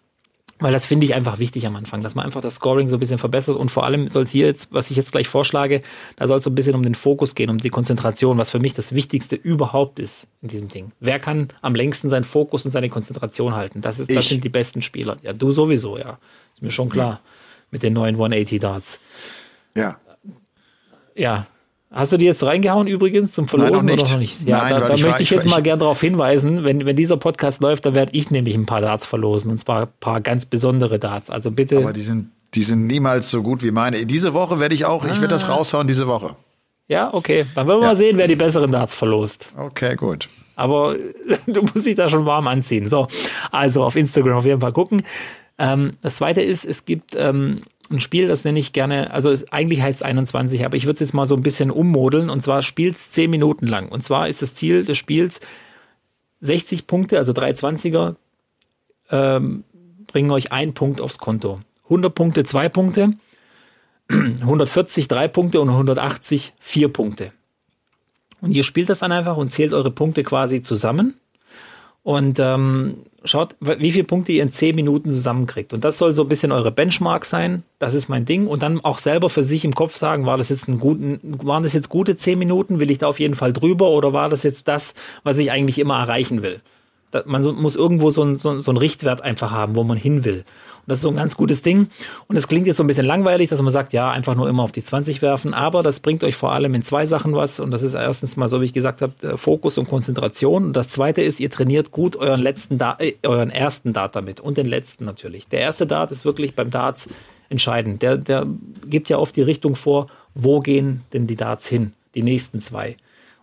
Weil das finde ich einfach wichtig am Anfang, dass man einfach das Scoring so ein bisschen verbessert und vor allem soll es hier jetzt, was ich jetzt gleich vorschlage, da soll es so ein bisschen um den Fokus gehen, um die Konzentration, was für mich das Wichtigste überhaupt ist in diesem Ding. Wer kann am längsten seinen Fokus und seine Konzentration halten? Das, ist, das sind die besten Spieler. Ja, du sowieso, ja. Ist mir schon klar. Mit den neuen 180 Darts. Ja. Ja. Hast du die jetzt reingehauen übrigens zum Verlosen Nein, noch nicht. oder noch nicht? Ja, Nein, da, da ich möchte ich ich jetzt war- mal ich- gern darauf hinweisen, wenn, wenn dieser Podcast läuft, dann werde ich nämlich ein paar Darts verlosen und zwar ein paar ganz besondere Darts. Also bitte. Aber die sind, die sind niemals so gut wie meine. Diese Woche werde ich auch, ich werde Ah. das raushauen diese Woche. ja, okay. Dann werden wir mal sehen, wer die besseren Darts verlost. Okay, gut. Aber du musst dich da schon warm anziehen. So, also auf Instagram auf jeden Fall gucken. Ähm, das zweite ist, es gibt ähm, ein Spiel, das nenne ich gerne, also eigentlich heißt es 21, aber ich würde es jetzt mal so ein bisschen ummodeln und zwar spielt es 10 Minuten lang. Und zwar ist das Ziel des Spiels 60 Punkte, also 320er, ähm, bringen euch einen Punkt aufs Konto. 100 Punkte, zwei Punkte, 140 drei Punkte und 180 vier Punkte. Und ihr spielt das dann einfach und zählt eure Punkte quasi zusammen und ähm, schaut, wie viele Punkte ihr in 10 Minuten zusammenkriegt. Und das soll so ein bisschen eure Benchmark sein. Das ist mein Ding. Und dann auch selber für sich im Kopf sagen, war das jetzt ein guten, waren das jetzt gute 10 Minuten? Will ich da auf jeden Fall drüber oder war das jetzt das, was ich eigentlich immer erreichen will? Man muss irgendwo so ein, so, so ein Richtwert einfach haben, wo man hin will. Das ist so ein ganz gutes Ding. Und es klingt jetzt so ein bisschen langweilig, dass man sagt, ja, einfach nur immer auf die 20 werfen. Aber das bringt euch vor allem in zwei Sachen was. Und das ist erstens mal, so wie ich gesagt habe, äh, Fokus und Konzentration. Und das zweite ist, ihr trainiert gut euren letzten, da äh, euren ersten Dart damit. Und den letzten natürlich. Der erste Dart ist wirklich beim Darts entscheidend. Der, der gibt ja oft die Richtung vor, wo gehen denn die Darts hin? Die nächsten zwei.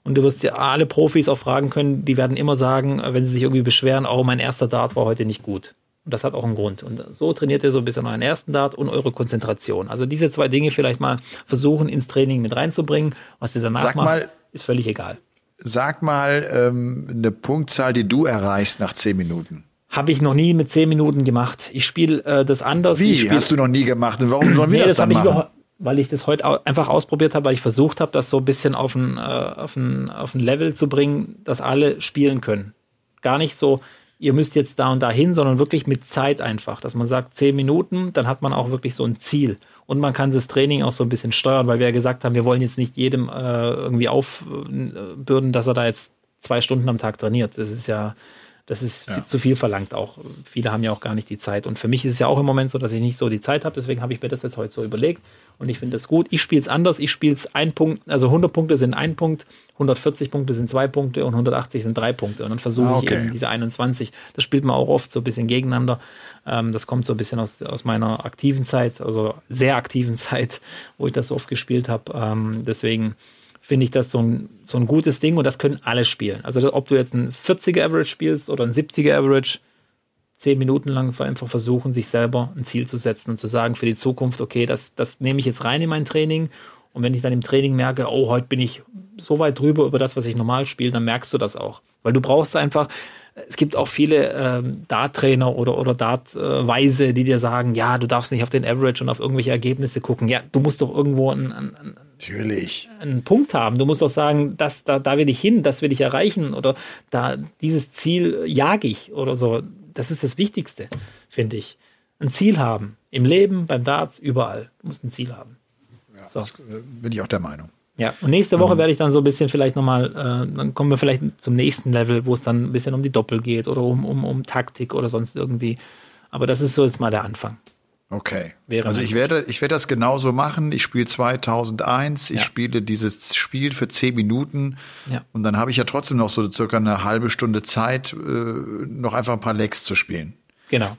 Und du wirst ja alle Profis auch fragen können, die werden immer sagen, äh, wenn sie sich irgendwie beschweren, oh, mein erster Dart war heute nicht gut. Und das hat auch einen Grund. Und so trainiert ihr so ein bisschen euren ersten Dart und eure Konzentration. Also diese zwei Dinge vielleicht mal versuchen ins Training mit reinzubringen. Was ihr danach Sag macht, mal- ist völlig egal. sag mal ähm, eine Punktzahl, die du erreichst nach zehn Minuten. Habe ich noch nie mit zehn Minuten gemacht. Ich spiele äh, das anders. Wie? Hast du noch nie gemacht? Und warum sollen wir nee, das, das dann machen? weil ich das heute einfach ausprobiert habe, weil ich versucht habe, das so ein bisschen auf ein, äh, auf, ein, auf ein Level zu bringen, dass alle spielen können. Gar nicht so, ihr müsst jetzt da und da hin, sondern wirklich mit Zeit einfach. Dass man sagt, zehn Minuten, dann hat man auch wirklich so ein Ziel. Und man kann das Training auch so ein bisschen steuern, weil wir ja gesagt haben, wir wollen jetzt nicht jedem äh, irgendwie aufbürden, dass er da jetzt zwei Stunden am Tag trainiert. Das ist ja, das ist viel, zu viel verlangt auch. Viele haben ja auch gar nicht die Zeit. Und für mich ist es ja auch im Moment so, dass ich nicht so die Zeit habe. Deswegen habe ich mir das jetzt heute so überlegt. Und ich finde das gut. Ich spiele es anders. Ich spiele es ein Punkt, also 100 Punkte sind ein Punkt, 140 Punkte sind zwei Punkte und 180 sind drei Punkte. Und dann versuche Ah, ich okay. eben diese 21. Das spielt man auch oft so ein bisschen gegeneinander. Ähm, das kommt so ein bisschen aus, aus meiner aktiven Zeit, also sehr aktiven Zeit, wo ich das so oft gespielt habe. Ähm, deswegen finde ich das so ein, so ein gutes Ding und das können alle spielen. Also ob du jetzt ein 40er Average spielst oder ein 70er Average, zehn Minuten lang einfach versuchen, sich selber ein Ziel zu setzen und zu sagen für die Zukunft, okay, das, das nehme ich jetzt rein in mein Training. Und wenn ich dann im Training merke, oh, heute bin ich so weit drüber über das, was ich normal spiele, dann merkst du das auch. Weil du brauchst einfach, es gibt auch viele ähm, Dart-Trainer oder, oder Dart-Weise, die dir sagen, ja, du darfst nicht auf den Average und auf irgendwelche Ergebnisse gucken. Ja, du musst doch irgendwo ein, ein, ein Natürlich. einen Punkt haben. Du musst doch sagen, das, da, da will ich hin, das will ich erreichen oder da dieses Ziel jage ich oder so. Das ist das Wichtigste, finde ich. Ein Ziel haben. Im Leben, beim Darts, überall. Du musst ein Ziel haben. so. Äh, Bin ich auch der Meinung. Ja, und nächste Woche werde ich dann so ein bisschen vielleicht nochmal, äh, dann kommen wir vielleicht zum nächsten Level, wo es dann ein bisschen um die Doppel geht oder um, um, um Taktik oder sonst irgendwie. Aber das ist so jetzt mal der Anfang. Okay. Also ich werde, ich werde das genauso machen. Ich spiele 2001. Ich Ja. spiele dieses Spiel für zehn Minuten. Ja. Und dann habe ich ja trotzdem noch so circa eine halbe Stunde Zeit, äh, noch einfach ein paar Legs zu spielen. Genau.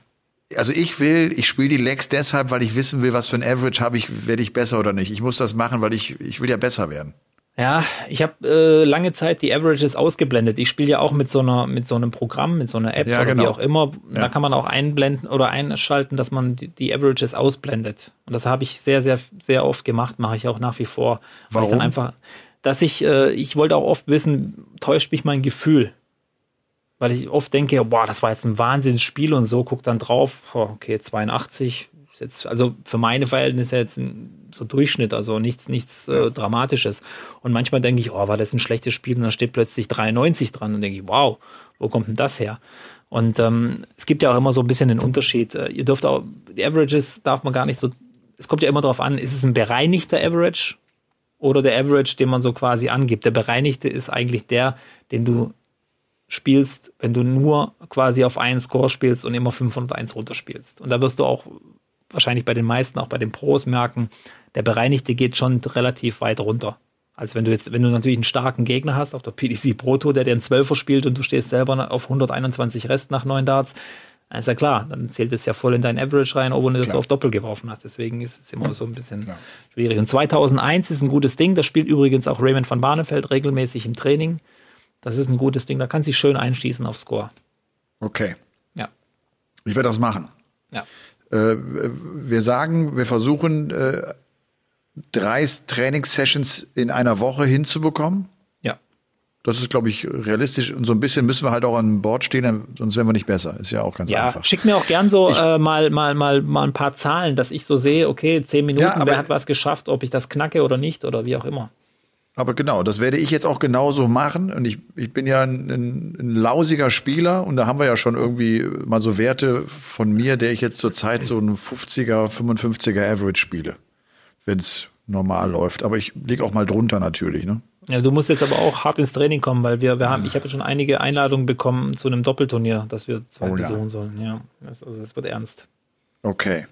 Also ich will, ich spiele die Legs deshalb, weil ich wissen will, was für ein Average habe ich, werde ich besser oder nicht. Ich muss das machen, weil ich, ich will ja besser werden. Ja, ich habe äh, lange Zeit die Averages ausgeblendet. Ich spiele ja auch mit so einer mit so einem Programm, mit so einer App Ja, oder genau. wie auch immer. Da Ja. kann man auch einblenden oder einschalten, dass man die, die Averages ausblendet. Und das habe ich sehr, sehr, sehr oft gemacht, mache ich auch nach wie vor. Weil ich dann Warum? einfach, dass ich, äh, ich wollte auch oft wissen, täuscht mich mein Gefühl. Weil ich oft denke, boah, das war jetzt ein Wahnsinnsspiel und so, guck dann drauf, oh, okay, 82, ist jetzt, also für meine Verhältnisse jetzt ein, so Durchschnitt, also nichts, nichts äh, Dramatisches. Und manchmal denke ich, oh, war das ein schlechtes Spiel und dann steht plötzlich 93 dran und denke ich, wow, wo kommt denn das her? Und ähm, es gibt ja auch immer so ein bisschen den Unterschied. Äh, ihr dürft auch, die Averages darf man gar nicht so, es kommt ja immer darauf an, ist es ein bereinigter Average oder der Average, den man so quasi angibt. Der bereinigte ist eigentlich der, den du spielst, wenn du nur quasi auf einen Score spielst und immer 501 runterspielst. Und da wirst du auch wahrscheinlich bei den meisten, auch bei den Pros merken, der Bereinigte geht schon relativ weit runter. Als wenn du jetzt, wenn du natürlich einen starken Gegner hast auf der PDC Pro Tour, der dir einen Zwölfer spielt und du stehst selber auf 121 Rest nach neun Darts, dann ist ja klar, dann zählt es ja voll in dein Average rein, obwohl du das Klar. auf Doppel geworfen hast. Deswegen ist es immer so ein bisschen schwierig. Und 2001 ist ein gutes Ding. Das spielt übrigens auch Raymond van Barneveld regelmäßig im Training. Das ist ein gutes Ding. Da kann sich schön einschießen auf Score. Okay. Ja. Ich werde das machen. Ja. Äh, wir sagen, wir versuchen äh, drei Trainingssessions in einer Woche hinzubekommen. Ja. Das ist, glaube ich, realistisch. Und so ein bisschen müssen wir halt auch an Bord stehen, sonst werden wir nicht besser. Ist ja auch ganz Ja, einfach. schick mir auch gern so äh, mal, mal, mal, mal ein paar Zahlen, dass ich so sehe, okay, zehn Minuten, Ja, aber- wer hat was geschafft, ob ich das knacke oder nicht oder wie auch immer. Aber genau, das werde ich jetzt auch genauso machen. Und ich, ich bin ja ein, ein, ein lausiger Spieler und da haben wir ja schon irgendwie mal so Werte von mir, der ich jetzt zurzeit so einen 50er, 55er Average spiele. Wenn es normal läuft. Aber ich liege auch mal drunter natürlich, ne? Ja, du musst jetzt aber auch hart ins Training kommen, weil wir, wir haben, ich habe schon einige Einladungen bekommen zu einem Doppelturnier, das wir zwei Oh ja. sollen. Ja, das, also es wird ernst. Okay.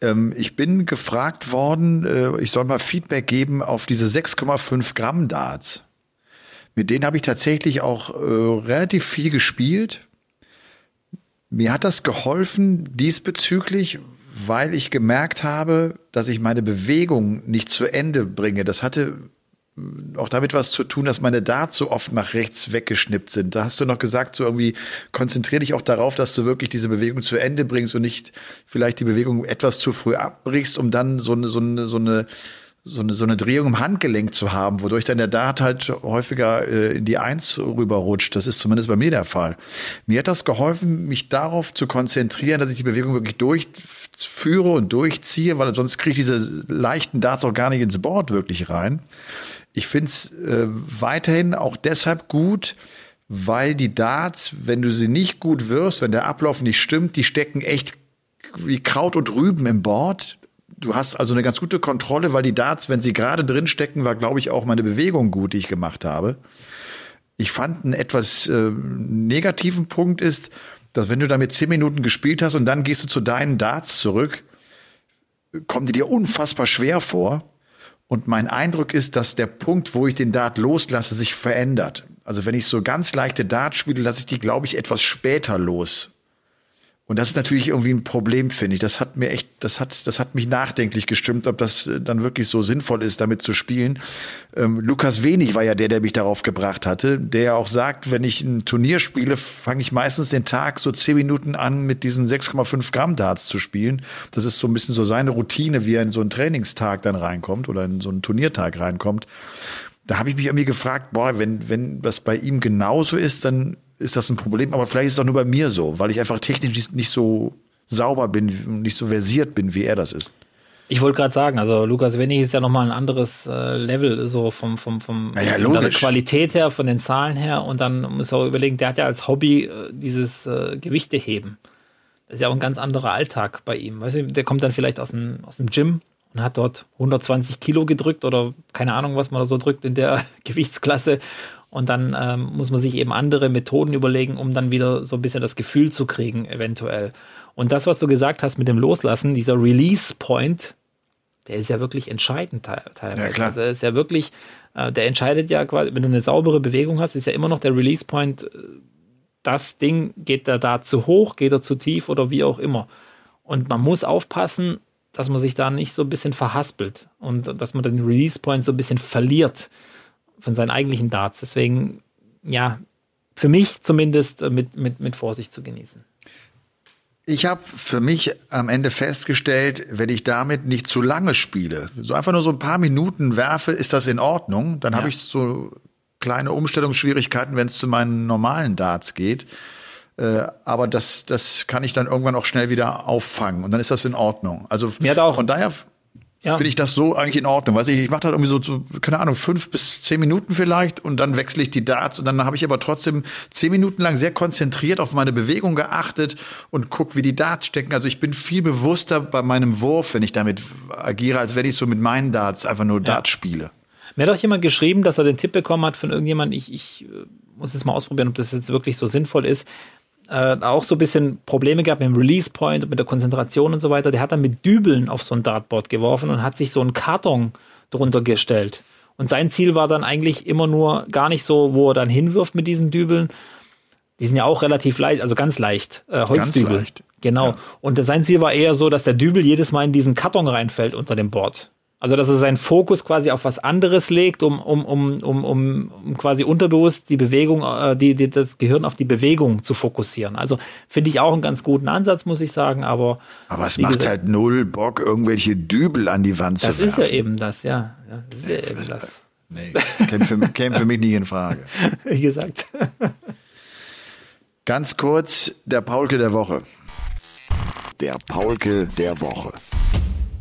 Ähm, ich bin gefragt worden, äh, ich soll mal Feedback geben auf diese 6,5 Gramm Darts. Mit denen habe ich tatsächlich auch äh, relativ viel gespielt. Mir hat das geholfen diesbezüglich, weil ich gemerkt habe, dass ich meine Bewegung nicht zu Ende bringe. Das hatte auch damit was zu tun, dass meine Darts so oft nach rechts weggeschnippt sind. Da hast du noch gesagt, so irgendwie konzentrier dich auch darauf, dass du wirklich diese Bewegung zu Ende bringst und nicht vielleicht die Bewegung etwas zu früh abbrichst, um dann so eine, so eine, so eine so eine, so eine Drehung im Handgelenk zu haben, wodurch dann der Dart halt häufiger äh, in die Eins rüberrutscht. Das ist zumindest bei mir der Fall. Mir hat das geholfen, mich darauf zu konzentrieren, dass ich die Bewegung wirklich durchführe und durchziehe, weil sonst kriege ich diese leichten Darts auch gar nicht ins Board wirklich rein. Ich finde es äh, weiterhin auch deshalb gut, weil die Darts, wenn du sie nicht gut wirst, wenn der Ablauf nicht stimmt, die stecken echt wie Kraut und Rüben im Board du hast also eine ganz gute Kontrolle, weil die Darts, wenn sie gerade drin stecken, war, glaube ich, auch meine Bewegung gut, die ich gemacht habe. Ich fand einen etwas äh, negativen Punkt ist, dass wenn du damit zehn Minuten gespielt hast und dann gehst du zu deinen Darts zurück, kommen die dir unfassbar schwer vor. Und mein Eindruck ist, dass der Punkt, wo ich den Dart loslasse, sich verändert. Also wenn ich so ganz leichte Darts spiele, lasse ich die, glaube ich, etwas später los. Und das ist natürlich irgendwie ein Problem, finde ich. Das hat mir echt, das hat, das hat mich nachdenklich gestimmt, ob das äh, dann wirklich so sinnvoll ist, damit zu spielen. Ähm, Lukas Wenig war ja der, der mich darauf gebracht hatte, der ja auch sagt, wenn ich ein Turnier spiele, fange ich meistens den Tag so zehn Minuten an, mit diesen 6,5 Gramm Darts zu spielen. Das ist so ein bisschen so seine Routine, wie er in so einen Trainingstag dann reinkommt oder in so einen Turniertag reinkommt. Da habe ich mich irgendwie gefragt, boah, wenn, wenn das bei ihm genauso ist, dann ist das ein Problem, aber vielleicht ist es auch nur bei mir so, weil ich einfach technisch nicht so sauber bin, nicht so versiert bin, wie er das ist. Ich wollte gerade sagen, also Lukas Wennig ist ja nochmal ein anderes äh, Level, so vom, vom, vom naja, von der Qualität her, von den Zahlen her. Und dann muss man auch überlegen, der hat ja als Hobby äh, dieses äh, Gewichte heben. Das ist ja auch ein ganz anderer Alltag bei ihm. Weißt du, der kommt dann vielleicht aus dem, aus dem Gym und hat dort 120 Kilo gedrückt oder keine Ahnung, was man da so drückt in der Gewichtsklasse und dann ähm, muss man sich eben andere Methoden überlegen, um dann wieder so ein bisschen das Gefühl zu kriegen, eventuell. Und das, was du gesagt hast mit dem Loslassen, dieser Release Point, der ist ja wirklich entscheidend teilweise. Ja, klar. Also ist ja wirklich, äh, der entscheidet ja quasi, wenn du eine saubere Bewegung hast, ist ja immer noch der Release Point, äh, das Ding, geht er da zu hoch, geht er zu tief oder wie auch immer. Und man muss aufpassen, dass man sich da nicht so ein bisschen verhaspelt und dass man den Release Point so ein bisschen verliert von seinen eigentlichen Darts. Deswegen, ja, für mich zumindest äh, mit, mit, mit Vorsicht zu genießen. Ich habe für mich am Ende festgestellt, wenn ich damit nicht zu lange spiele, so einfach nur so ein paar Minuten werfe, ist das in Ordnung. Dann ja. habe ich so kleine Umstellungsschwierigkeiten, wenn es zu meinen normalen Darts geht. Äh, aber das, das kann ich dann irgendwann auch schnell wieder auffangen und dann ist das in Ordnung. Also Mir hat auch, von daher ja. finde ich das so eigentlich in Ordnung. Weiß ich, ich mache das irgendwie so, so, keine Ahnung, fünf bis zehn Minuten vielleicht und dann wechsle ich die Darts und dann habe ich aber trotzdem zehn Minuten lang sehr konzentriert auf meine Bewegung geachtet und guck, wie die Darts stecken. Also ich bin viel bewusster bei meinem Wurf, wenn ich damit agiere, als wenn ich so mit meinen Darts einfach nur ja. Darts spiele. Mir hat auch jemand geschrieben, dass er den Tipp bekommen hat von irgendjemandem, ich, ich äh, muss jetzt mal ausprobieren, ob das jetzt wirklich so sinnvoll ist äh, auch so ein bisschen Probleme gehabt mit dem Release Point und mit der Konzentration und so weiter. Der hat dann mit Dübeln auf so ein Dartboard geworfen und hat sich so einen Karton drunter gestellt. Und sein Ziel war dann eigentlich immer nur gar nicht so, wo er dann hinwirft mit diesen Dübeln. Die sind ja auch relativ leicht, also ganz leicht, äh, Holzdübel. Ganz leicht. Genau. Ja. Und sein Ziel war eher so, dass der Dübel jedes Mal in diesen Karton reinfällt unter dem Board. Also, dass er seinen Fokus quasi auf was anderes legt, um, um, um, um, um, um quasi unterbewusst die Bewegung, äh, die, die, das Gehirn auf die Bewegung zu fokussieren. Also, finde ich auch einen ganz guten Ansatz, muss ich sagen, aber. Aber es macht gesagt, halt null Bock, irgendwelche Dübel an die Wand zu werfen. Das ist ja eben das, ja. ja das ist ja eben das. Nee, käme für, käme für mich nicht in Frage. Wie gesagt. Ganz kurz, der Paulke der Woche. Der Paulke der Woche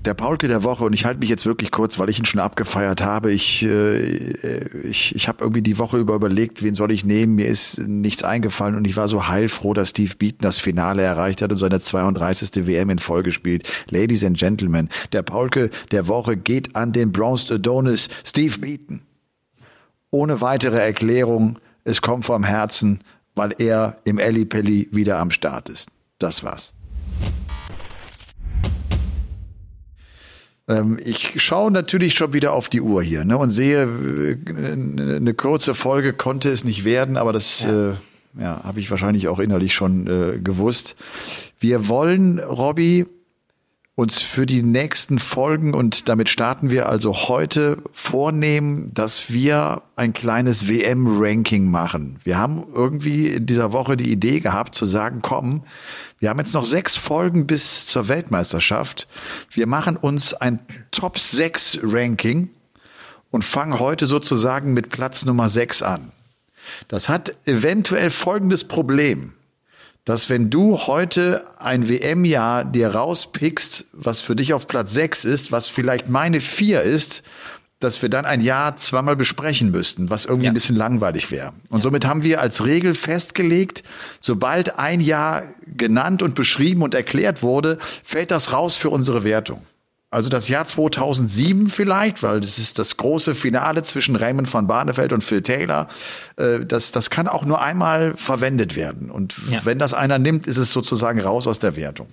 der Paulke der Woche und ich halte mich jetzt wirklich kurz, weil ich ihn schon abgefeiert habe. Ich, äh, ich, ich habe irgendwie die Woche über überlegt, wen soll ich nehmen. Mir ist nichts eingefallen und ich war so heilfroh, dass Steve Beaton das Finale erreicht hat und seine 32. WM in Folge spielt. Ladies and Gentlemen, der Paulke der Woche geht an den Bronze Adonis Steve Beaton. Ohne weitere Erklärung, es kommt vom Herzen, weil er im Ellipelli wieder am Start ist. Das war's. Ich schaue natürlich schon wieder auf die Uhr hier ne, und sehe, äh, eine kurze Folge konnte es nicht werden, aber das ja. Äh, ja, habe ich wahrscheinlich auch innerlich schon äh, gewusst. Wir wollen, Robby, uns für die nächsten Folgen und damit starten wir also heute vornehmen, dass wir ein kleines WM-Ranking machen. Wir haben irgendwie in dieser Woche die Idee gehabt zu sagen, komm, wir haben jetzt noch sechs Folgen bis zur Weltmeisterschaft. Wir machen uns ein Top 6 Ranking und fangen heute sozusagen mit Platz Nummer 6 an. Das hat eventuell folgendes Problem dass wenn du heute ein WM-Jahr dir rauspickst, was für dich auf Platz 6 ist, was vielleicht meine 4 ist, dass wir dann ein Jahr zweimal besprechen müssten, was irgendwie ja. ein bisschen langweilig wäre. Und ja. somit haben wir als Regel festgelegt, sobald ein Jahr genannt und beschrieben und erklärt wurde, fällt das raus für unsere Wertung. Also das Jahr 2007 vielleicht, weil das ist das große Finale zwischen Raymond van Barneveld und Phil Taylor. Äh, das, das kann auch nur einmal verwendet werden. Und ja. wenn das einer nimmt, ist es sozusagen raus aus der Wertung.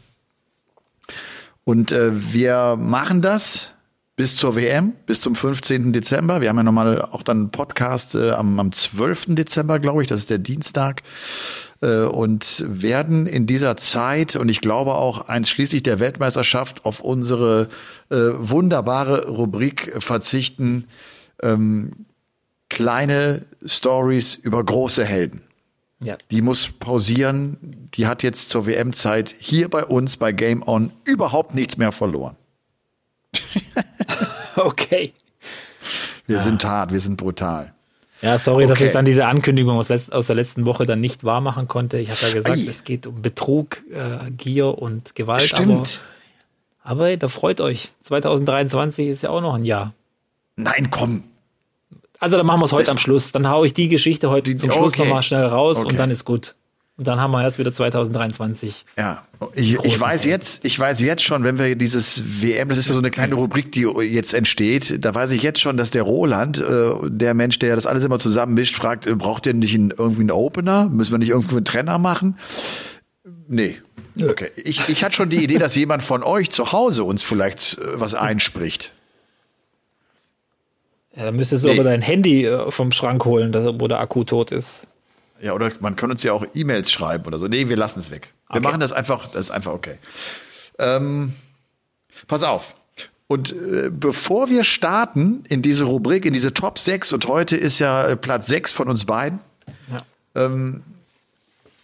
Und äh, wir machen das bis zur WM, bis zum 15. Dezember. Wir haben ja nochmal auch dann einen Podcast äh, am, am 12. Dezember, glaube ich, das ist der Dienstag. Äh, und werden in dieser Zeit und ich glaube auch einschließlich der Weltmeisterschaft auf unsere äh, wunderbare Rubrik verzichten, ähm, kleine Stories über große Helden. Ja. Die muss pausieren. Die hat jetzt zur WM-Zeit hier bei uns bei Game On überhaupt nichts mehr verloren. okay. Wir ja. sind hart, wir sind brutal. Ja, sorry, okay. dass ich dann diese Ankündigung aus, aus, der letzten Woche dann nicht wahr machen konnte. Ich habe ja gesagt, Ei. es geht um Betrug, äh, Gier und Gewalt. Stimmt. Aber, aber da freut euch. 2023 ist ja auch noch ein Jahr. Nein, komm. Also dann machen wir es heute am Schluss. Dann haue ich die Geschichte heute die, zum Schluss okay. nochmal schnell raus okay. und dann ist gut. Und dann haben wir jetzt wieder 2023. Ja, ich, ich weiß jetzt, ich weiß jetzt schon, wenn wir dieses WM, das ist ja so eine kleine Rubrik, die jetzt entsteht, da weiß ich jetzt schon, dass der Roland, äh, der Mensch, der das alles immer zusammenmischt, fragt, äh, braucht ihr nicht einen, irgendwie einen Opener? Müssen wir nicht irgendwo einen Trenner machen? Nee. Okay. Ich, ich hatte schon die Idee, dass jemand von euch zu Hause uns vielleicht äh, was einspricht. Ja, dann müsstest du nee. aber dein Handy äh, vom Schrank holen, wo der Akku tot ist. Ja, oder man kann uns ja auch E-Mails schreiben oder so. Nee, wir lassen es weg. Wir okay. machen das einfach, das ist einfach okay. Ähm, pass auf. Und äh, bevor wir starten in diese Rubrik, in diese Top 6, und heute ist ja äh, Platz 6 von uns beiden, ja. ähm,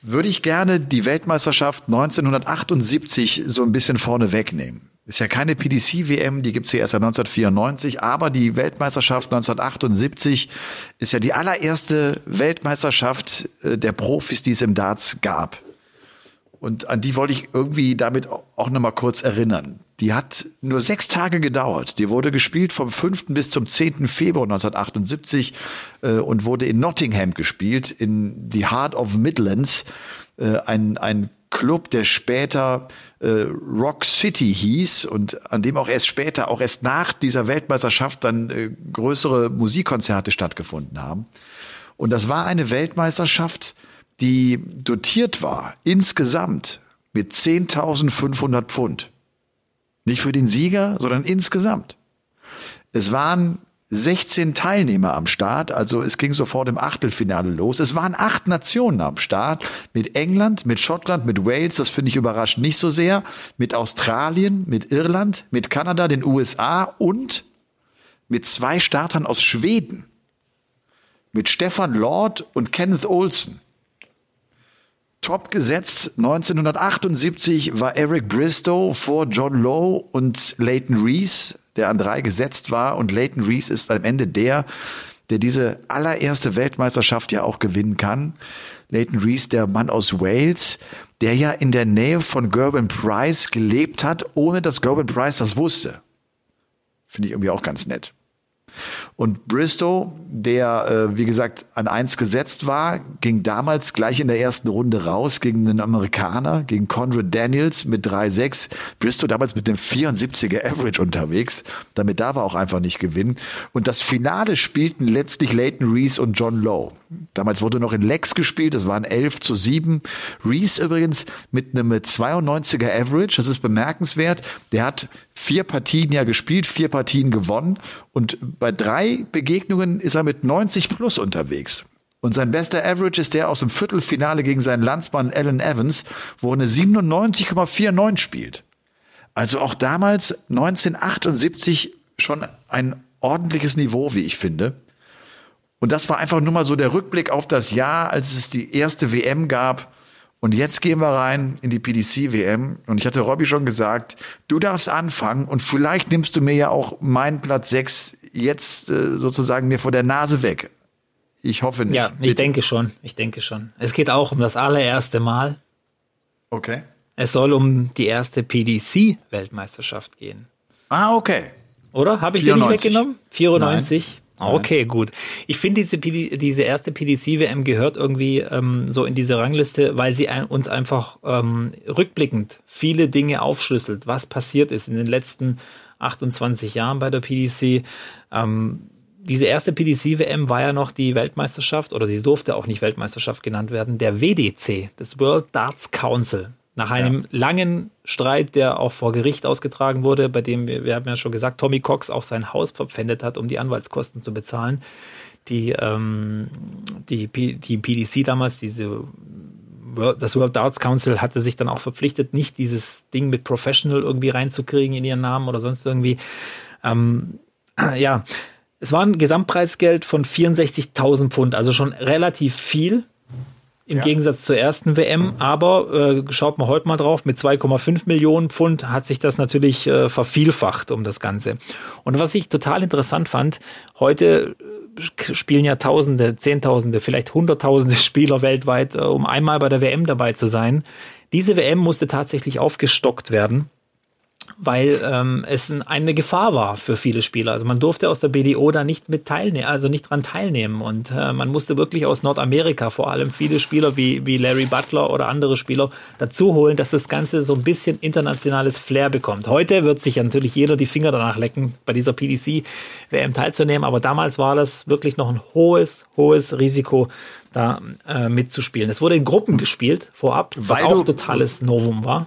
würde ich gerne die Weltmeisterschaft 1978 so ein bisschen vorne wegnehmen. Ist ja keine PDC-WM, die gibt's hier erst seit 1994, aber die Weltmeisterschaft 1978 ist ja die allererste Weltmeisterschaft äh, der Profis, die es im Darts gab. Und an die wollte ich irgendwie damit auch nochmal kurz erinnern. Die hat nur sechs Tage gedauert. Die wurde gespielt vom 5. bis zum 10. Februar 1978 äh, und wurde in Nottingham gespielt, in the Heart of Midlands. Äh, ein, ein Club, der später äh, Rock City hieß und an dem auch erst später, auch erst nach dieser Weltmeisterschaft dann äh, größere Musikkonzerte stattgefunden haben. Und das war eine Weltmeisterschaft, die dotiert war insgesamt mit 10.500 Pfund. Nicht für den Sieger, sondern insgesamt. Es waren 16 Teilnehmer am Start, also es ging sofort im Achtelfinale los. Es waren acht Nationen am Start, mit England, mit Schottland, mit Wales, das finde ich überrascht nicht so sehr, mit Australien, mit Irland, mit Kanada, den USA und mit zwei Startern aus Schweden, mit Stefan Lord und Kenneth Olsen. Top gesetzt 1978 war Eric Bristow vor John Lowe und Leighton Reese der an drei gesetzt war. Und Leighton Reese ist am Ende der, der diese allererste Weltmeisterschaft ja auch gewinnen kann. Leighton Reese, der Mann aus Wales, der ja in der Nähe von Gerben Price gelebt hat, ohne dass Gerben Price das wusste. Finde ich irgendwie auch ganz nett. Und Bristow, der, äh, wie gesagt, an eins gesetzt war, ging damals gleich in der ersten Runde raus gegen einen Amerikaner, gegen Conrad Daniels mit 3-6. Bristow damals mit dem 74er Average unterwegs. Damit darf er auch einfach nicht gewinnen. Und das Finale spielten letztlich Leighton Reese und John Lowe. Damals wurde noch in Lex gespielt, das waren 11 zu 7. Reese übrigens mit einem 92er Average, das ist bemerkenswert. Der hat vier Partien ja gespielt, vier Partien gewonnen und bei drei Begegnungen ist er mit 90 plus unterwegs. Und sein bester Average ist der aus dem Viertelfinale gegen seinen Landsmann Alan Evans, wo er eine 97,49 spielt. Also auch damals 1978 schon ein ordentliches Niveau, wie ich finde. Und das war einfach nur mal so der Rückblick auf das Jahr, als es die erste WM gab. Und jetzt gehen wir rein in die PDC-WM. Und ich hatte Robby schon gesagt, du darfst anfangen und vielleicht nimmst du mir ja auch meinen Platz 6 jetzt äh, sozusagen mir vor der Nase weg. Ich hoffe nicht. Ja, ich Bitte. denke schon. Ich denke schon. Es geht auch um das allererste Mal. Okay. Es soll um die erste PDC-Weltmeisterschaft gehen. Ah, okay. Oder? Habe ich 94. den nicht weggenommen? 94. Nein. Okay, gut. Ich finde, diese, diese erste PDC-WM gehört irgendwie ähm, so in diese Rangliste, weil sie ein, uns einfach ähm, rückblickend viele Dinge aufschlüsselt, was passiert ist in den letzten 28 Jahren bei der PDC. Ähm, diese erste PDC-WM war ja noch die Weltmeisterschaft, oder sie durfte auch nicht Weltmeisterschaft genannt werden, der WDC, das World Darts Council. Nach einem ja. langen Streit, der auch vor Gericht ausgetragen wurde, bei dem, wir, haben ja schon gesagt, Tommy Cox auch sein Haus verpfändet hat, um die Anwaltskosten zu bezahlen. Die, ähm, die, die PDC damals, diese das World Darts Council hatte sich dann auch verpflichtet, nicht dieses Ding mit Professional irgendwie reinzukriegen in ihren Namen oder sonst irgendwie. Ähm, ja, es war ein Gesamtpreisgeld von 64.000 Pfund, also schon relativ viel im ja. Gegensatz zur ersten WM. Aber äh, schaut mal heute mal drauf, mit 2,5 Millionen Pfund hat sich das natürlich äh, vervielfacht um das Ganze. Und was ich total interessant fand, heute äh, spielen ja Tausende, Zehntausende, vielleicht Hunderttausende Spieler weltweit, äh, um einmal bei der WM dabei zu sein. Diese WM musste tatsächlich aufgestockt werden weil ähm, es eine Gefahr war für viele Spieler. Also man durfte aus der BDO da nicht mit teilnehmen, also nicht dran teilnehmen. Und äh, man musste wirklich aus Nordamerika vor allem viele Spieler wie, wie Larry Butler oder andere Spieler dazu holen, dass das Ganze so ein bisschen internationales Flair bekommt. Heute wird sich ja natürlich jeder die Finger danach lecken, bei dieser PDC-WM teilzunehmen, aber damals war das wirklich noch ein hohes, hohes Risiko, da äh, mitzuspielen. Es wurde in Gruppen gespielt vorab, was Weil auch totales Novum war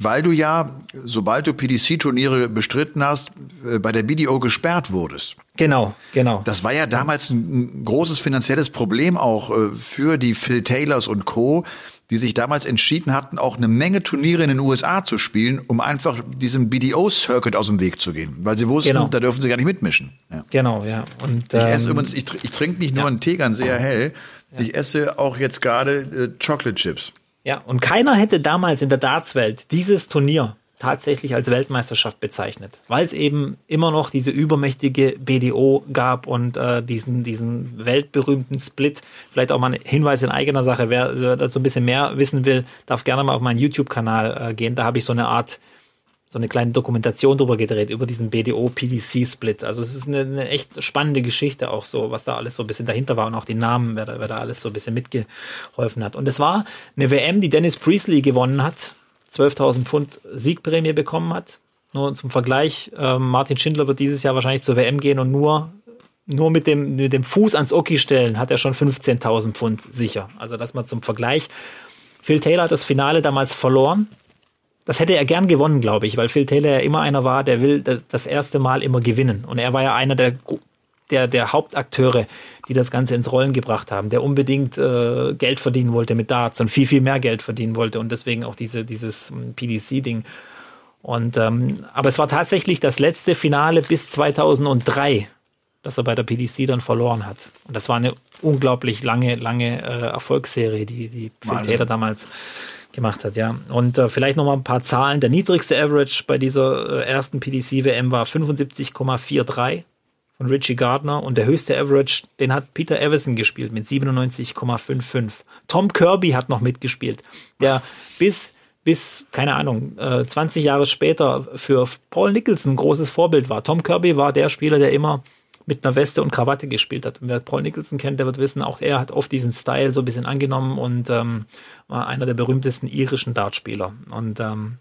weil du ja, sobald du PDC-Turniere bestritten hast, äh, bei der BDO gesperrt wurdest. Genau, genau. Das war ja damals ein großes finanzielles Problem auch äh, für die Phil Taylors und Co., die sich damals entschieden hatten, auch eine Menge Turniere in den USA zu spielen, um einfach diesem BDO-Circuit aus dem Weg zu gehen. Weil sie wussten, genau. da dürfen sie gar nicht mitmischen. Ja. Genau, ja. Und, ich esse ähm, übrigens, ich, ich trinke nicht nur ja. einen Tegern sehr hell, ja. ich esse auch jetzt gerade äh, Chocolate Chips. Ja, und keiner hätte damals in der Dartswelt dieses Turnier tatsächlich als Weltmeisterschaft bezeichnet, weil es eben immer noch diese übermächtige BDO gab und äh, diesen, diesen weltberühmten Split. Vielleicht auch mal ein Hinweis in eigener Sache, wer dazu ein bisschen mehr wissen will, darf gerne mal auf meinen YouTube-Kanal äh, gehen. Da habe ich so eine Art so eine kleine Dokumentation drüber gedreht, über diesen BDO-PDC-Split. Also es ist eine, eine, echt spannende Geschichte auch so, was da alles so ein bisschen dahinter war und auch die Namen, wer da, wer da alles so ein bisschen mitgeholfen hat. Und es war eine WM, die Dennis Priestley gewonnen hat, 12.000 Pfund Siegprämie bekommen hat. Nur zum Vergleich, äh, Martin Schindler wird dieses Jahr wahrscheinlich zur WM gehen und nur nur mit dem, mit dem Fuß ans Oki stellen hat er schon 15.000 Pfund sicher. Also das mal zum Vergleich. Phil Taylor hat das Finale damals verloren das hätte er gern gewonnen, glaube ich, weil Phil Taylor ja immer einer war, der will das, das erste Mal immer gewinnen. Und er war ja einer der, der, der Hauptakteure, die das Ganze ins Rollen gebracht haben, der unbedingt äh, Geld verdienen wollte mit Darts und viel, viel mehr Geld verdienen wollte und deswegen auch diese, dieses hm, PDC-Ding. Und ähm, aber es war tatsächlich das letzte Finale bis 2003, das er bei der PDC dann verloren hat. Und das war eine unglaublich lange, lange äh, Erfolgsserie, die, die Phil Taylor damals gemacht hat, ja. Und äh, vielleicht noch mal ein paar Zahlen. Der niedrigste Average bei dieser äh, ersten PDC-WM war 75,43 von Richie Gardner und der höchste Average, den hat Peter Everson gespielt mit 97,55. Tom Kirby hat noch mitgespielt, der bis bis, keine Ahnung, äh, 20 Jahre später für Paul Nicholson ein großes Vorbild war. Tom Kirby war der Spieler, der immer mit einer Weste und Krawatte gespielt hat. Und wer Paul Nicholson kennt, der wird wissen, auch er hat oft diesen Style so ein bisschen angenommen und ähm, war einer der berühmtesten irischen Dartspieler. Und ähm,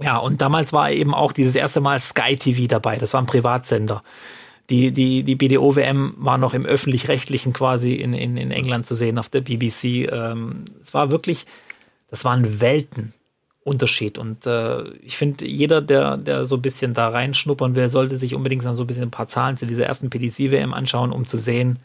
ja, und damals war eben auch dieses erste Mal Sky TV dabei. Das war ein Privatsender. Die, die, die BDO-WM war noch im öffentlich-rechtlichen quasi in, in, in England zu sehen auf der BBC. Ähm, es war wirklich, das waren Welten. Unterschied. Und äh, ich finde, jeder, der, der so ein bisschen da reinschnuppern will, sollte sich unbedingt so ein bisschen ein paar Zahlen zu dieser ersten PDC-WM anschauen, um zu sehen,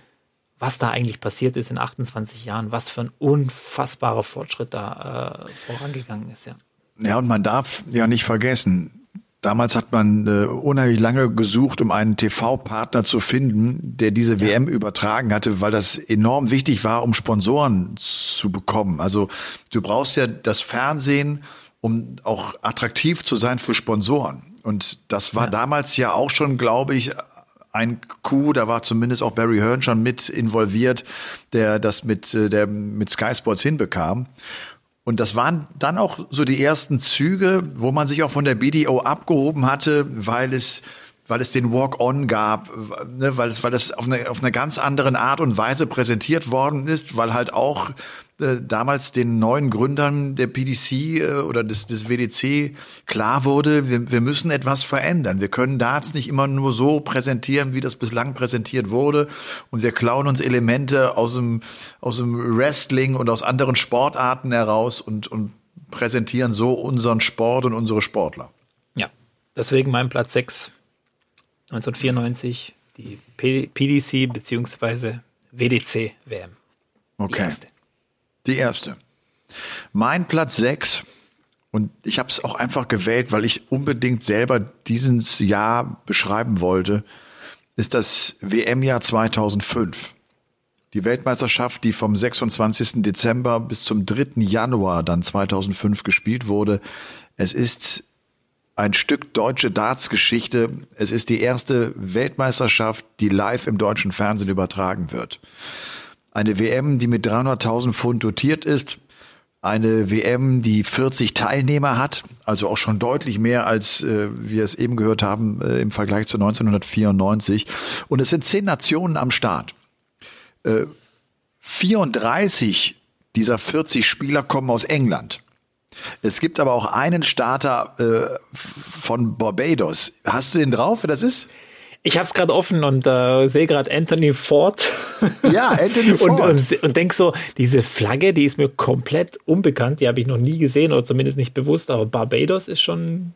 was da eigentlich passiert ist in 28 Jahren, was für ein unfassbarer Fortschritt da äh, vorangegangen ist, ja. Ja, und man darf ja nicht vergessen, Damals hat man äh, unheimlich lange gesucht, um einen TV-Partner zu finden, der diese ja. WM übertragen hatte, weil das enorm wichtig war, um Sponsoren zu bekommen. Also du brauchst ja das Fernsehen, um auch attraktiv zu sein für Sponsoren. Und das war ja. damals ja auch schon, glaube ich, ein Coup, da war zumindest auch Barry Hearn schon mit involviert, der das mit, äh, der mit Sky Sports hinbekam. Und das waren dann auch so die ersten Züge, wo man sich auch von der BDO abgehoben hatte, weil es weil es den Walk-on gab, ne, weil es weil es auf eine, auf eine ganz andere Art und Weise präsentiert worden ist, weil halt auch äh, damals den neuen Gründern der PDC äh, oder des, des WDC klar wurde, wir, wir müssen etwas verändern. Wir können Darts nicht immer nur so präsentieren, wie das bislang präsentiert wurde. Und wir klauen uns Elemente aus dem, aus dem Wrestling und aus anderen Sportarten heraus und, und präsentieren so unseren Sport und unsere Sportler. Ja, deswegen mein Platz 6, 1994, die PDC bzw. WDC WM. Okay. Die erste. Mein Platz 6, und ich habe es auch einfach gewählt, weil ich unbedingt selber dieses Jahr beschreiben wollte, ist das WM-Jahr 2005. Die Weltmeisterschaft, die vom 26. Dezember bis zum 3. Januar dann 2005 gespielt wurde. Es ist ein Stück deutsche Darts-Geschichte. Es ist die erste Weltmeisterschaft, die live im deutschen Fernsehen übertragen wird. Eine WM, die mit 300.000 Pfund dotiert ist. Eine WM, die 40 Teilnehmer hat, also auch schon deutlich mehr, als äh, wir es eben gehört haben äh, im Vergleich zu 1994. Und es sind zehn Nationen am Start. Äh, 34 dieser 40 Spieler kommen aus England. Es gibt aber auch einen Starter äh, von Barbados. Hast du den drauf, wer das ist? Ich habe es gerade offen und äh, sehe gerade Anthony Ford. Ja, Anthony Ford. und, und, und denk so, diese Flagge, die ist mir komplett unbekannt. Die habe ich noch nie gesehen oder zumindest nicht bewusst. Aber Barbados ist schon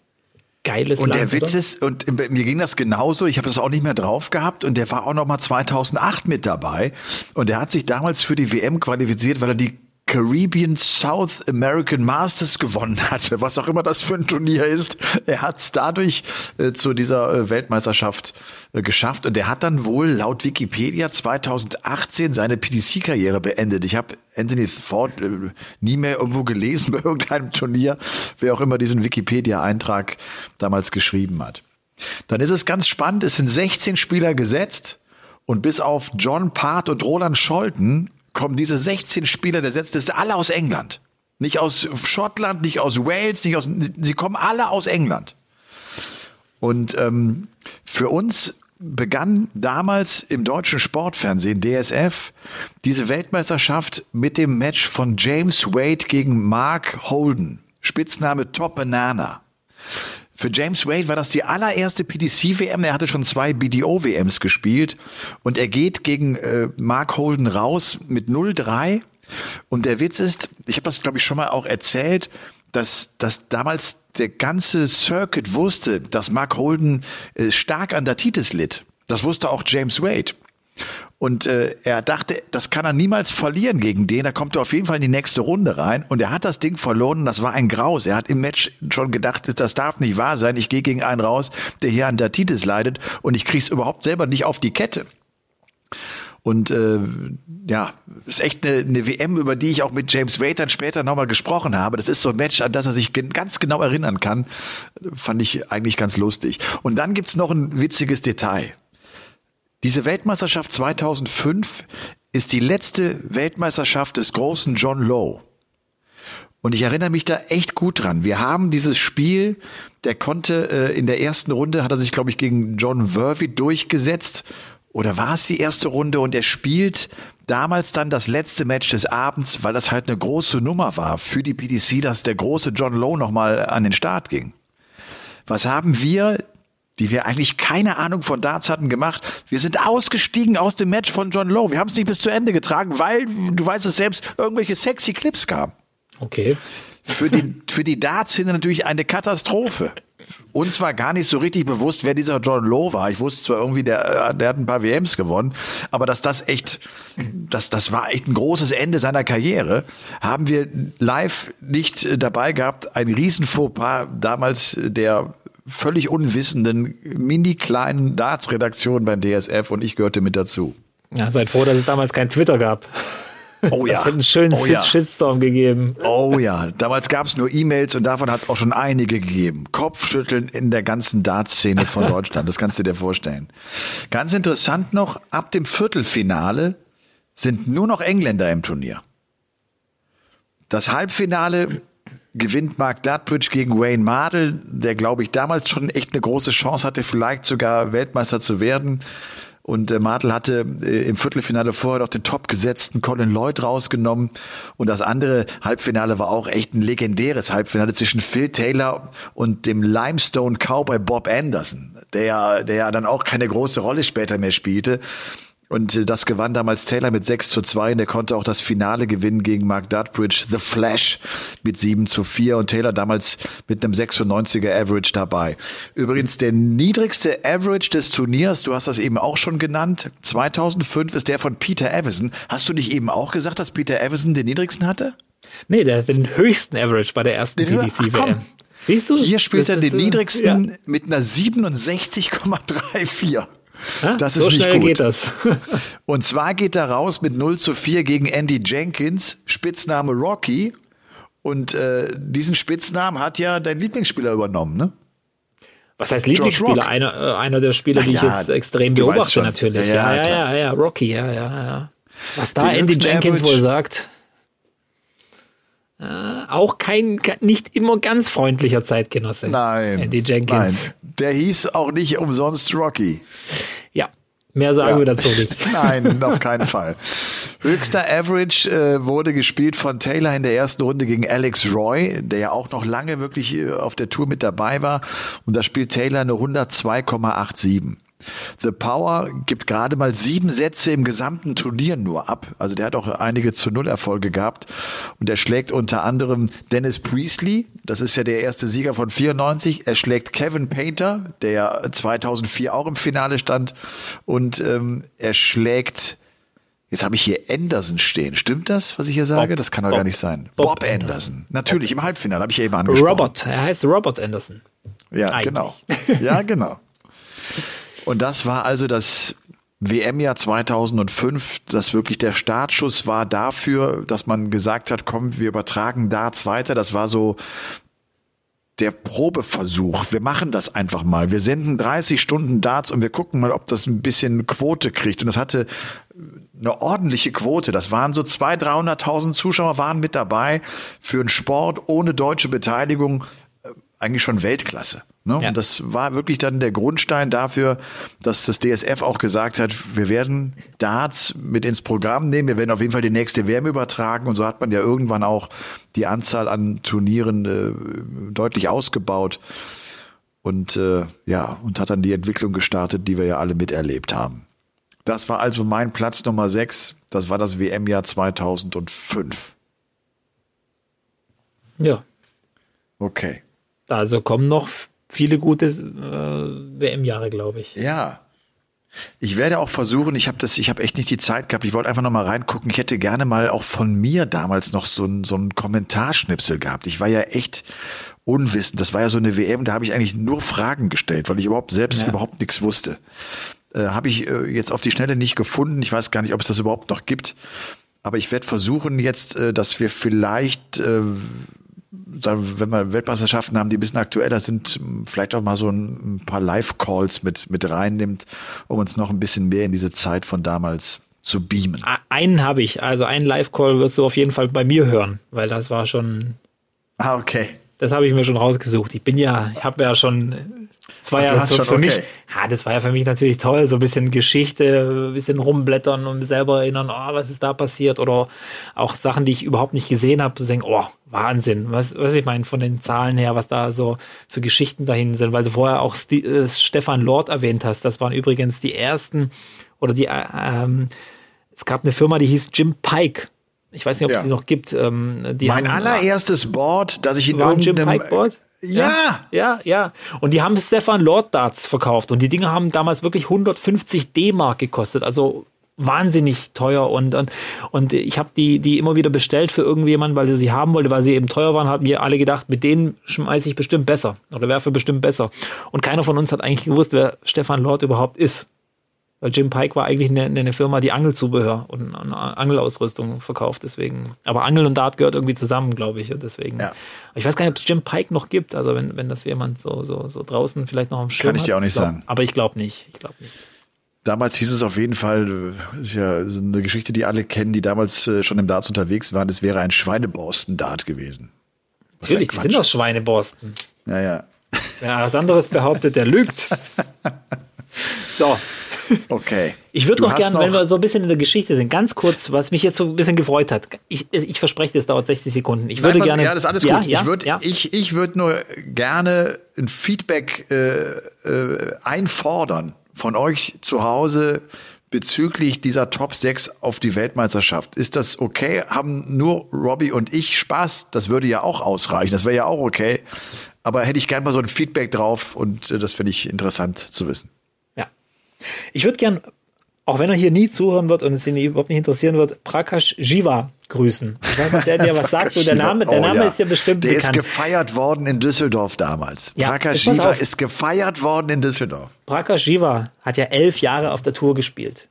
geiles Und der Witz oder? ist, und mir ging das genauso, ich habe das auch nicht mehr drauf gehabt und der war auch noch mal 2008 mit dabei und der hat sich damals für die WM qualifiziert, weil er die Caribbean South American Masters gewonnen hatte, was auch immer das für ein Turnier ist. Er hat es dadurch äh, zu dieser äh, Weltmeisterschaft äh, geschafft und er hat dann wohl laut Wikipedia 2018 seine PDC-Karriere beendet. Ich habe Anthony Ford äh, nie mehr irgendwo gelesen bei irgendeinem Turnier, wer auch immer diesen Wikipedia-Eintrag damals geschrieben hat. Dann ist es ganz spannend, es sind 16 Spieler gesetzt und bis auf John Part und Roland Scholten kommen diese 16 Spieler der Setzliste alle aus England. Nicht aus Schottland, nicht aus Wales, nicht aus, sie kommen alle aus England. Und ähm, für uns begann damals im deutschen Sportfernsehen DSF diese Weltmeisterschaft mit dem Match von James Wade gegen Mark Holden, Spitzname Top Banana. Für James Wade war das die allererste PDC-WM. Er hatte schon zwei BDO-WMs gespielt und er geht gegen äh, Mark Holden raus mit 0-3. Und der Witz ist, ich habe das glaube ich schon mal auch erzählt, dass, dass damals der ganze Circuit wusste, dass Mark Holden äh, stark an der Titis litt. Das wusste auch James Wade. Und äh, er dachte, das kann er niemals verlieren gegen den. Da kommt er auf jeden Fall in die nächste Runde rein. Und er hat das Ding verloren. Das war ein Graus. Er hat im Match schon gedacht, das darf nicht wahr sein. Ich gehe gegen einen raus, der hier an Datitis leidet. Und ich krieg's überhaupt selber nicht auf die Kette. Und äh, ja, ist echt eine, eine WM, über die ich auch mit James Wade dann später nochmal gesprochen habe. Das ist so ein Match, an das er sich ganz genau erinnern kann. Fand ich eigentlich ganz lustig. Und dann gibt's noch ein witziges Detail. Diese Weltmeisterschaft 2005 ist die letzte Weltmeisterschaft des großen John Lowe. Und ich erinnere mich da echt gut dran. Wir haben dieses Spiel, der konnte äh, in der ersten Runde, hat er sich, glaube ich, gegen John Worthy durchgesetzt. Oder war es die erste Runde? Und er spielt damals dann das letzte Match des Abends, weil das halt eine große Nummer war für die PDC, dass der große John Lowe nochmal an den Start ging. Was haben wir die wir eigentlich keine Ahnung von Darts hatten, gemacht. Wir sind ausgestiegen aus dem Match von John Lowe. Wir haben es nicht bis zu Ende getragen, weil, du weißt es selbst, irgendwelche sexy Clips kamen. Okay. Für die, für die Darts-Szene natürlich eine Katastrophe. Uns war gar nicht so richtig bewusst, wer dieser John Lowe war. Ich wusste zwar irgendwie, der, der hat ein paar WMs gewonnen, aber dass das echt, das, das war echt ein großes Ende seiner Karriere, haben wir live nicht dabei gehabt. Ein riesen Fauxpas damals der völlig unwissenden, mini kleinen Darts-Redaktion beim DSF und ich gehörte mit dazu. Ja, seid froh, dass es damals kein Twitter gab. Oh ja. Das hat einen schönen oh, ja. Shitstorm gegeben. Oh ja, damals gab es nur E-Mails und davon hat es auch schon einige gegeben. Kopfschütteln in der ganzen Dartszene von Deutschland, das kannst du dir vorstellen. Ganz interessant noch, ab dem Viertelfinale sind nur noch Engländer im Turnier. Das Halbfinale gewinnt Mark Dudbridge gegen Wayne Mardell, der glaube ich damals schon echt eine große Chance hatte, vielleicht sogar Weltmeister zu werden. Und äh, Martel hatte äh, im Viertelfinale vorher noch den topgesetzten Colin Lloyd rausgenommen. Und das andere Halbfinale war auch echt ein legendäres Halbfinale zwischen Phil Taylor und dem Limestone Cowboy Bob Anderson, der der ja dann auch keine große Rolle später mehr spielte. Und äh, das gewann damals Taylor mit 6 zu 2 und er konnte auch das Finale gewinnen gegen Mark Dudbridge, The Flash, mit 7 zu 4 und Taylor damals mit einem 96er Average dabei. Übrigens der niedrigste Average des Turniers, du hast das eben auch schon genannt, 2005 ist der von Peter Evison. Hast du nicht eben auch gesagt, dass Peter Evison den niedrigsten hatte? Nee, der hat den höchsten Average bei der ersten PDC-WM. Siehst du? Hier spielt er den niedrigsten ja. mit einer 67,34. Ha? Das ist so schnell gut. geht das. Und zwar geht er raus mit 0 zu 4 gegen Andy Jenkins, Spitzname Rocky. Und äh, diesen Spitznamen hat ja dein Lieblingsspieler übernommen, ne? Was heißt Lieblingsspieler? Einer, äh, einer der Spieler, die ja, ich jetzt extrem beobachte, natürlich. Ja, ja, ja, ja, ja, Rocky, ja, ja, ja. Was da Den Andy Jenkins Average. wohl sagt. Äh, auch kein, nicht immer ganz freundlicher Zeitgenosse. Nein. Andy Jenkins. Nein. Der hieß auch nicht umsonst Rocky. Ja, mehr sagen ja. wir dazu nicht. Nein, auf keinen Fall. Höchster Average äh, wurde gespielt von Taylor in der ersten Runde gegen Alex Roy, der ja auch noch lange wirklich äh, auf der Tour mit dabei war. Und da spielt Taylor eine 102,87. The Power gibt gerade mal sieben Sätze im gesamten Turnier nur ab. Also der hat auch einige zu Null Erfolge gehabt. Und er schlägt unter anderem Dennis Priestley, das ist ja der erste Sieger von 94. Er schlägt Kevin Painter, der ja 2004 auch im Finale stand. Und ähm, er schlägt Jetzt habe ich hier Anderson stehen. Stimmt das, was ich hier sage? Bob, das kann doch gar nicht sein. Bob, Bob Anderson. Anderson. Natürlich, Bob. im Halbfinale habe ich ja eben angesprochen. Robert, er heißt Robert Anderson. Ja, Eigentlich. genau. Ja, genau. Und das war also das WM-Jahr 2005, das wirklich der Startschuss war dafür, dass man gesagt hat, komm, wir übertragen Darts weiter. Das war so der Probeversuch. Wir machen das einfach mal. Wir senden 30 Stunden Darts und wir gucken mal, ob das ein bisschen Quote kriegt. Und das hatte eine ordentliche Quote. Das waren so 200.000, 300.000 Zuschauer waren mit dabei für einen Sport ohne deutsche Beteiligung. Eigentlich schon Weltklasse. Ne? Ja. Und das war wirklich dann der Grundstein dafür, dass das DSF auch gesagt hat, wir werden Darts mit ins Programm nehmen, wir werden auf jeden Fall die nächste Wärme übertragen. Und so hat man ja irgendwann auch die Anzahl an Turnieren äh, deutlich ausgebaut. Und äh, ja, und hat dann die Entwicklung gestartet, die wir ja alle miterlebt haben. Das war also mein Platz Nummer 6. Das war das WM-Jahr 2005. Ja. Okay. Also kommen noch viele gute äh, WM-Jahre, glaube ich. Ja. Ich werde auch versuchen, ich habe das, ich habe echt nicht die Zeit gehabt, ich wollte einfach noch mal reingucken. Ich hätte gerne mal auch von mir damals noch so ein, so ein Kommentarschnipsel gehabt. Ich war ja echt unwissend. Das war ja so eine WM, da habe ich eigentlich nur Fragen gestellt, weil ich überhaupt selbst ja. überhaupt nichts wusste. Äh, habe ich äh, jetzt auf die Schnelle nicht gefunden. Ich weiß gar nicht, ob es das überhaupt noch gibt. Aber ich werde versuchen jetzt, äh, dass wir vielleicht äh, wenn wir Weltmeisterschaften haben, die ein bisschen aktueller sind, vielleicht auch mal so ein, paar Live-Calls mit, mit reinnimmt, um uns noch ein bisschen mehr in diese Zeit von damals zu beamen. Einen habe ich, also einen Live-Call wirst du auf jeden Fall bei mir hören, weil das war schon. Ah, okay. Das habe ich mir schon rausgesucht. Ich bin ja, ich habe ja schon das war Ach, ja so schon, für okay. mich, ja, das war ja für mich natürlich toll, so ein bisschen Geschichte, ein bisschen rumblättern und selber erinnern, oh, was ist da passiert oder auch Sachen, die ich überhaupt nicht gesehen habe, zu denken, oh, Wahnsinn, was, was ich meine von den Zahlen her, was da so für Geschichten dahin sind, weil du vorher auch St äh, Stefan Lord erwähnt hast, das waren übrigens die ersten oder die, äh, ähm, es gab eine Firma, die hieß Jim Pike. Ich weiß nicht, ob ja. es die noch gibt. Ähm, mein haben, allererstes Board, das ich in irgendeinem... Board? Ja. ja. Ja, Und die haben Stefan Lord Darts verkauft und die Dinge haben damals wirklich 150 D-Mark gekostet. Also wahnsinnig teuer und und, und ich habe die die immer wieder bestellt für irgendjemanden, weil sie sie haben wollte, weil sie eben teuer waren, haben wir alle gedacht, mit denen schmeiße ich bestimmt besser oder werfe bestimmt besser. Und keiner von uns hat eigentlich gewusst, wer Stefan Lord überhaupt ist. Weil Jim Pike war eigentlich eine, eine Firma, die Angelzubehör und Angelausrüstung verkauft, deswegen. Aber Angel und Dart gehört irgendwie zusammen, glaube ich. Deswegen. Ja. Ich weiß gar nicht, ob es Jim Pike noch gibt. Also wenn, wenn das jemand so, so, so draußen vielleicht noch am Schirm Kann ich dir auch nicht glaub, sagen. Aber ich glaube nicht. Ich glaube nicht. Damals hieß es auf jeden Fall, ist ja eine Geschichte, die alle kennen, die damals äh, schon im Darts unterwegs waren, es wäre ein Schweineborsten-Dart gewesen. Was Natürlich, die sind aus Schweineborsten. Ja, ja. Wer was anderes behauptet, der lügt. So, Okay. Ich würde noch gerne, wenn wir so ein bisschen in der Geschichte sind, ganz kurz, was mich jetzt so ein bisschen gefreut hat. Ich, ich verspreche, es dauert 60 Sekunden. Ich würde Nein, gerne. Ja, das ist alles ja, gut. Ja, ich würde ja. ich, ich würd nur gerne ein Feedback äh, äh, einfordern von euch zu Hause bezüglich dieser Top 6 auf die Weltmeisterschaft. Ist das okay? Haben nur Robbie und ich Spaß? Das würde ja auch ausreichen. Das wäre ja auch okay. Aber hätte ich gerne mal so ein Feedback drauf und äh, das finde ich interessant zu wissen. Ich würde gern, auch wenn er hier nie zuhören wird und es ihn überhaupt nicht interessieren wird, Prakash Jiva grüßen. Ich weiß nicht, der dir was sagt. der Name, der oh Name oh, ja. ist ja bestimmt Der bekannt. ist gefeiert worden in Düsseldorf damals. Ja, Prakash Jiva ist gefeiert worden in Düsseldorf. Prakash Jiva hat ja elf Jahre auf der Tour gespielt.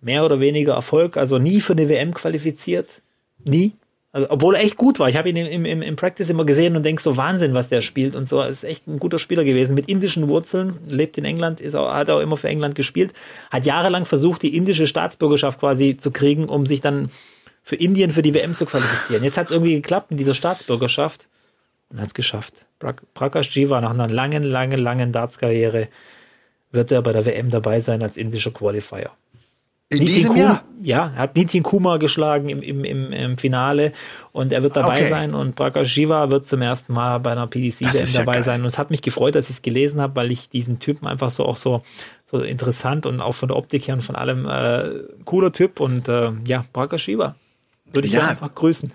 Mehr oder weniger Erfolg, also nie für eine WM qualifiziert. Nie. Also, obwohl er echt gut war. Ich habe ihn im, im, im Practice immer gesehen und denke so Wahnsinn, was der spielt und so. Ist echt ein guter Spieler gewesen. Mit indischen Wurzeln, lebt in England, ist auch, hat auch immer für England gespielt. Hat jahrelang versucht, die indische Staatsbürgerschaft quasi zu kriegen, um sich dann für Indien für die WM zu qualifizieren. Jetzt hat es irgendwie geklappt mit dieser Staatsbürgerschaft und hat es geschafft. Prakash Jiva nach einer langen, langen, langen Darts-Karriere wird er bei der WM dabei sein als indischer Qualifier. In Nitin diesem Kum, Jahr? Ja, er hat Nitin Kuma geschlagen im, im, im, im Finale und er wird dabei okay. sein und Prakash Shiva wird zum ersten Mal bei einer PDC WM dabei ja sein. Und es hat mich gefreut, dass ich es gelesen habe, weil ich diesen Typen einfach so auch so, so interessant und auch von der Optik her und von allem äh, cooler Typ und äh, ja, Prakash Shiva. Würde ich ja. einfach grüßen.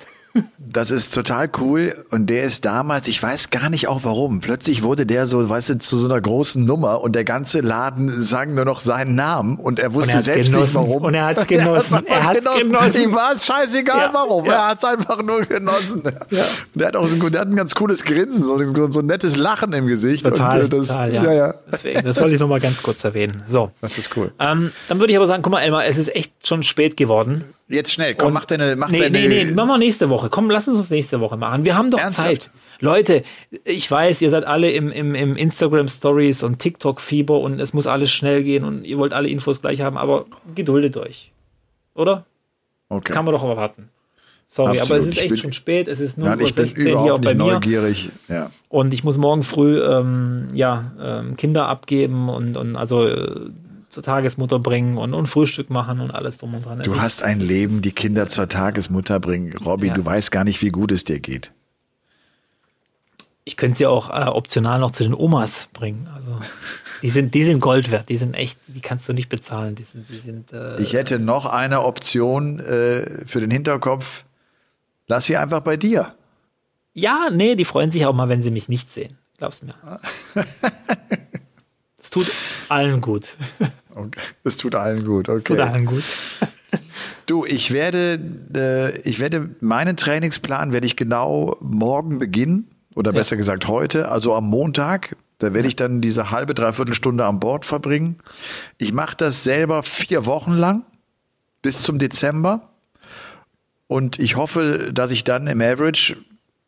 Das ist total cool. Und der ist damals, ich weiß gar nicht auch warum, plötzlich wurde der so, weißt du, zu so einer großen Nummer und der ganze Laden sang nur noch seinen Namen und er wusste er selbst genossen. nicht warum. Und er hat es genossen. Er hat es genossen. genossen. Ihm war es scheißegal ja. warum. Ja. Er hat es einfach nur genossen. Ja. Der hat auch so ein, der hat ein ganz cooles Grinsen, so ein, so ein nettes Lachen im Gesicht. Total, und, äh, das, total, ja. ja. Deswegen, das wollte ich noch mal ganz kurz erwähnen. So. Das ist cool. Ähm, dann würde ich aber sagen, guck mal, Elmar, es ist echt schon spät geworden. Jetzt schnell, komm, und, mach deine, mach nee, deine. Nee, nee, machen wir nächste Woche. Komm, lass uns das nächste Woche machen. Wir haben doch Ernsthaft? Zeit. Leute, ich weiß, ihr seid alle im, im, im Instagram Stories und TikTok Fieber und es muss alles schnell gehen und ihr wollt alle Infos gleich haben, aber geduldet euch. Oder? Okay. Kann man doch erwarten. Sorry, Absolut. aber es ist echt bin, schon spät. Es ist nur nein, 16 hier auch bei mir. Neugierig. Ja. Und ich muss morgen früh ähm, ja, ähm, Kinder abgeben und, und also äh, zur Tagesmutter bringen und, und Frühstück machen und alles drum und dran. Du es hast ist, ein Leben, die Kinder zur Tagesmutter bringen. Robby, ja. du weißt gar nicht, wie gut es dir geht. Ich könnte sie auch äh, optional noch zu den Omas bringen. Also die sind, die sind Gold wert. Die sind echt, die kannst du nicht bezahlen. Die sind, die sind. Äh, ich hätte noch eine Option äh, für den Hinterkopf. Lass sie einfach bei dir. Ja, nee, die freuen sich auch mal, wenn sie mich nicht sehen. Glaub's mir. Es tut allen gut. Okay. Es tut allen gut, okay. Es tut allen gut. Du, ich werde, äh, ich werde meinen Trainingsplan werde ich genau morgen beginnen oder besser ja. gesagt heute, also am Montag. Da werde ich dann diese halbe, dreiviertel Stunde an Bord verbringen. Ich mache das selber vier Wochen lang bis zum Dezember. Und ich hoffe, dass ich dann im Average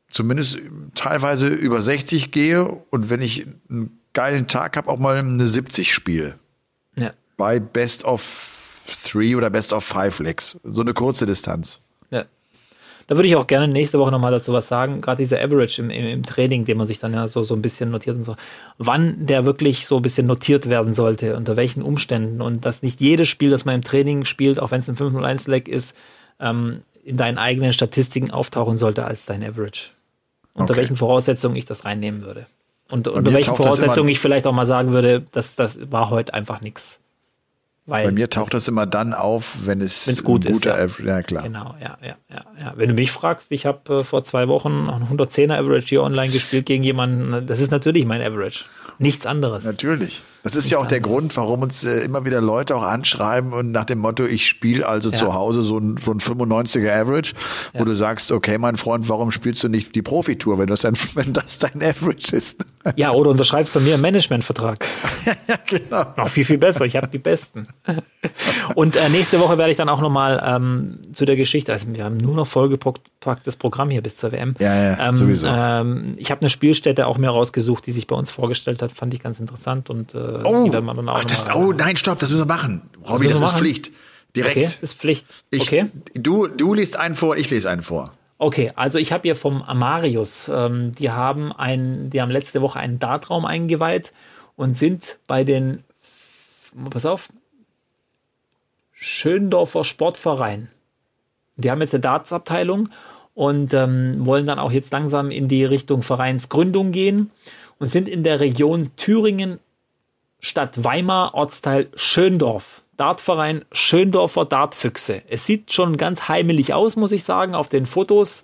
zumindest teilweise über 60 gehe. Und wenn ich einen geilen Tag habe, auch mal eine 70 spiele bei Best of Three oder Best of Five Legs. So eine kurze Distanz. Ja. Da würde ich auch gerne nächste Woche nochmal dazu was sagen. Gerade dieser Average im, im, im, Training, den man sich dann ja so, so ein bisschen notiert und so. Wann der wirklich so ein bisschen notiert werden sollte, unter welchen Umständen. Und dass nicht jedes Spiel, das man im Training spielt, auch wenn es ein 501-Leg ist, ähm, in deinen eigenen Statistiken auftauchen sollte als dein Average. Unter okay. welchen Voraussetzungen ich das reinnehmen würde. Und unter welchen Voraussetzungen ich vielleicht auch mal sagen würde, dass das war heute einfach nichts. Weil Bei mir taucht das immer dann auf, wenn es wenn's gut ein guter ist. Ja. ja, klar. Genau, ja, ja, ja, ja. Wenn du mich fragst, ich habe äh, vor zwei Wochen einen 110er Average hier online gespielt gegen jemanden. Das ist natürlich mein Average. Nichts anderes. Natürlich. Das ist ja auch der Grund, warum uns äh, immer wieder Leute auch anschreiben und nach dem Motto, ich spiele also Ja. zu Hause so ein, so ein 95er Average, wo du sagst, okay, mein Freund, warum spielst du nicht die Profitour, wenn das dein, wenn das dein Average ist? Ja, oder unterschreibst von mir einen Managementvertrag. ja, genau. Noch viel, viel besser. Ich habe die besten. Und äh, nächste Woche werde ich dann auch nochmal ähm, zu der Geschichte, also wir haben nur noch vollgepacktes Programm hier bis zur WM. Ja, ja, ähm, sowieso. Ähm, ich habe eine Spielstätte auch mir rausgesucht, die sich bei uns vorgestellt hat, fand ich ganz interessant und äh, die werden wir dann auch Ach, das, mal- oh nein, stopp, das müssen wir machen. Robby, das wir ist? Pflicht. Direkt. Okay, ist Pflicht. Ich, okay. du, du liest einen vor, ich lese einen vor. Okay, also ich habe hier vom Amarius, ähm, die haben ein, die haben letzte Woche einen Dartraum eingeweiht und sind bei den, pass auf, Schöndorfer Sportverein. Die haben jetzt eine Dartsabteilung und ähm, wollen dann auch jetzt langsam in die Richtung Vereinsgründung gehen und sind in der Region Thüringen, Stadt Weimar, Ortsteil Schöndorf. Dartverein Schöndorfer Dartfüchse. Es sieht schon ganz heimelig aus, muss ich sagen, auf den Fotos.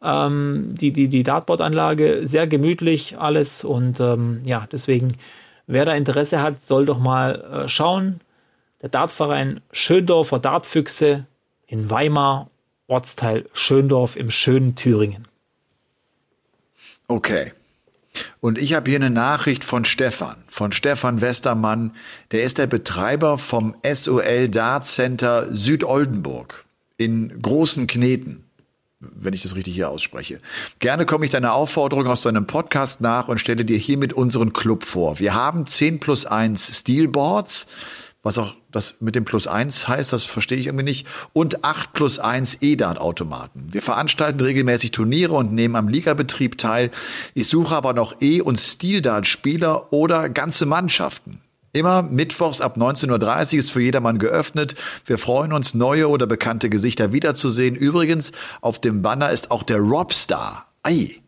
Ähm, die, die, die Dartboard-Anlage sehr gemütlich, alles. Und ähm, ja, deswegen, wer da Interesse hat, soll doch mal äh, schauen. Der Dartverein Schöndorfer Dartfüchse in Weimar, Ortsteil Schöndorf im schönen Thüringen. Okay. Und ich habe hier eine Nachricht von Stefan, von Stefan Westermann. Der ist der Betreiber vom SOL Dart Center Südoldenburg in Großen Kneten, wenn ich das richtig hier ausspreche. Gerne komme ich deiner Aufforderung aus deinem Podcast nach und stelle dir hiermit unseren Club vor. Wir haben 10 plus 1 Steelboards, was auch das mit dem Plus 1 heißt, das verstehe ich irgendwie nicht, und 8 plus 1 E-Dart-Automaten. Wir veranstalten regelmäßig Turniere und nehmen am Ligabetrieb teil. Ich suche aber noch E- und Steel-Dart-Spieler oder ganze Mannschaften. Immer mittwochs ab 19.30 Uhr ist für jedermann geöffnet. Wir freuen uns, neue oder bekannte Gesichter wiederzusehen. Übrigens, auf dem Banner ist auch der Robstar. Ei.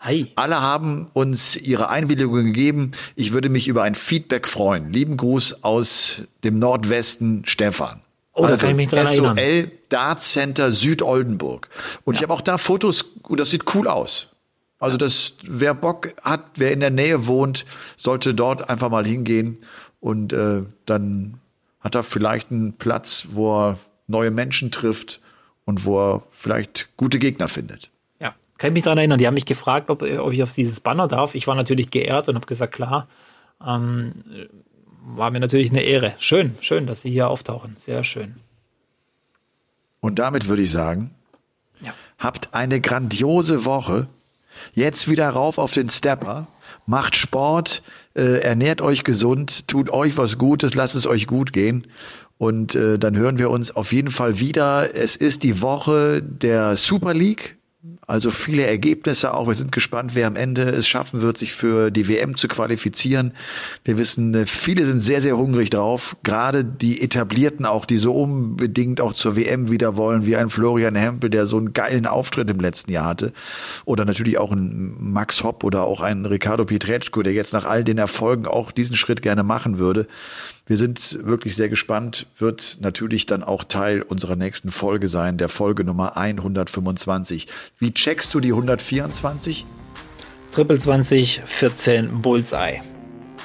Hi. Alle haben uns ihre Einwilligung gegeben. Ich würde mich über ein Feedback freuen. Lieben Gruß aus dem Nordwesten, Stefan. Oh, da kann ich mich dran erinnern. SOL Dart Center Südoldenburg. Und ich habe auch da Fotos, und das sieht cool aus. Also das, wer Bock hat, wer in der Nähe wohnt, sollte dort einfach mal hingehen und äh, dann hat er vielleicht einen Platz, wo er neue Menschen trifft und wo er vielleicht gute Gegner findet. Kann ich mich daran erinnern. Die haben mich gefragt, ob, ob ich auf dieses Banner darf. Ich war natürlich geehrt und habe gesagt, klar. Ähm, war mir natürlich eine Ehre. Schön, schön, dass Sie hier auftauchen. Sehr schön. Und damit würde ich sagen, Ja. habt eine grandiose Woche. Jetzt wieder rauf auf den Stepper. Macht Sport, äh, ernährt euch gesund, tut euch was Gutes, lasst es euch gut gehen. Und äh, dann hören wir uns auf jeden Fall wieder. Es ist die Woche der Super League. Also viele Ergebnisse auch. Wir sind gespannt, wer am Ende es schaffen wird, sich für die WM zu qualifizieren. Wir wissen, äh, viele sind sehr, sehr hungrig drauf. Gerade die Etablierten auch, die so unbedingt auch zur WM wieder wollen, wie ein Florian Hempel, der so einen geilen Auftritt im letzten Jahr hatte. Oder natürlich auch ein Max Hopp oder auch ein Ricardo Pietreczko, der jetzt nach all den Erfolgen auch diesen Schritt gerne machen würde. Wir sind wirklich sehr gespannt, wird natürlich dann auch Teil unserer nächsten Folge sein, der Folge Nummer 125. Wie checkst du die 124? Triple 20, 14 Bullseye.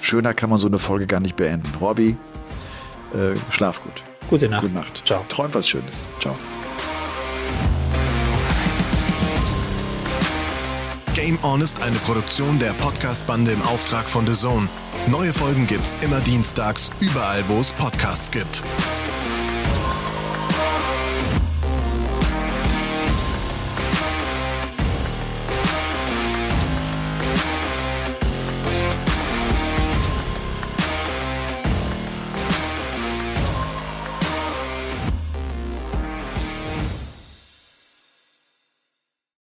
Schöner kann man so eine Folge gar nicht beenden. Robby, äh, schlaf gut. Gute Nacht. Gute Nacht. Ciao. Träum was Schönes. Ciao. Game On ist eine Produktion der Podcast-Bande im Auftrag von The Zone. Neue Folgen gibt's immer dienstags, überall, wo es Podcasts gibt.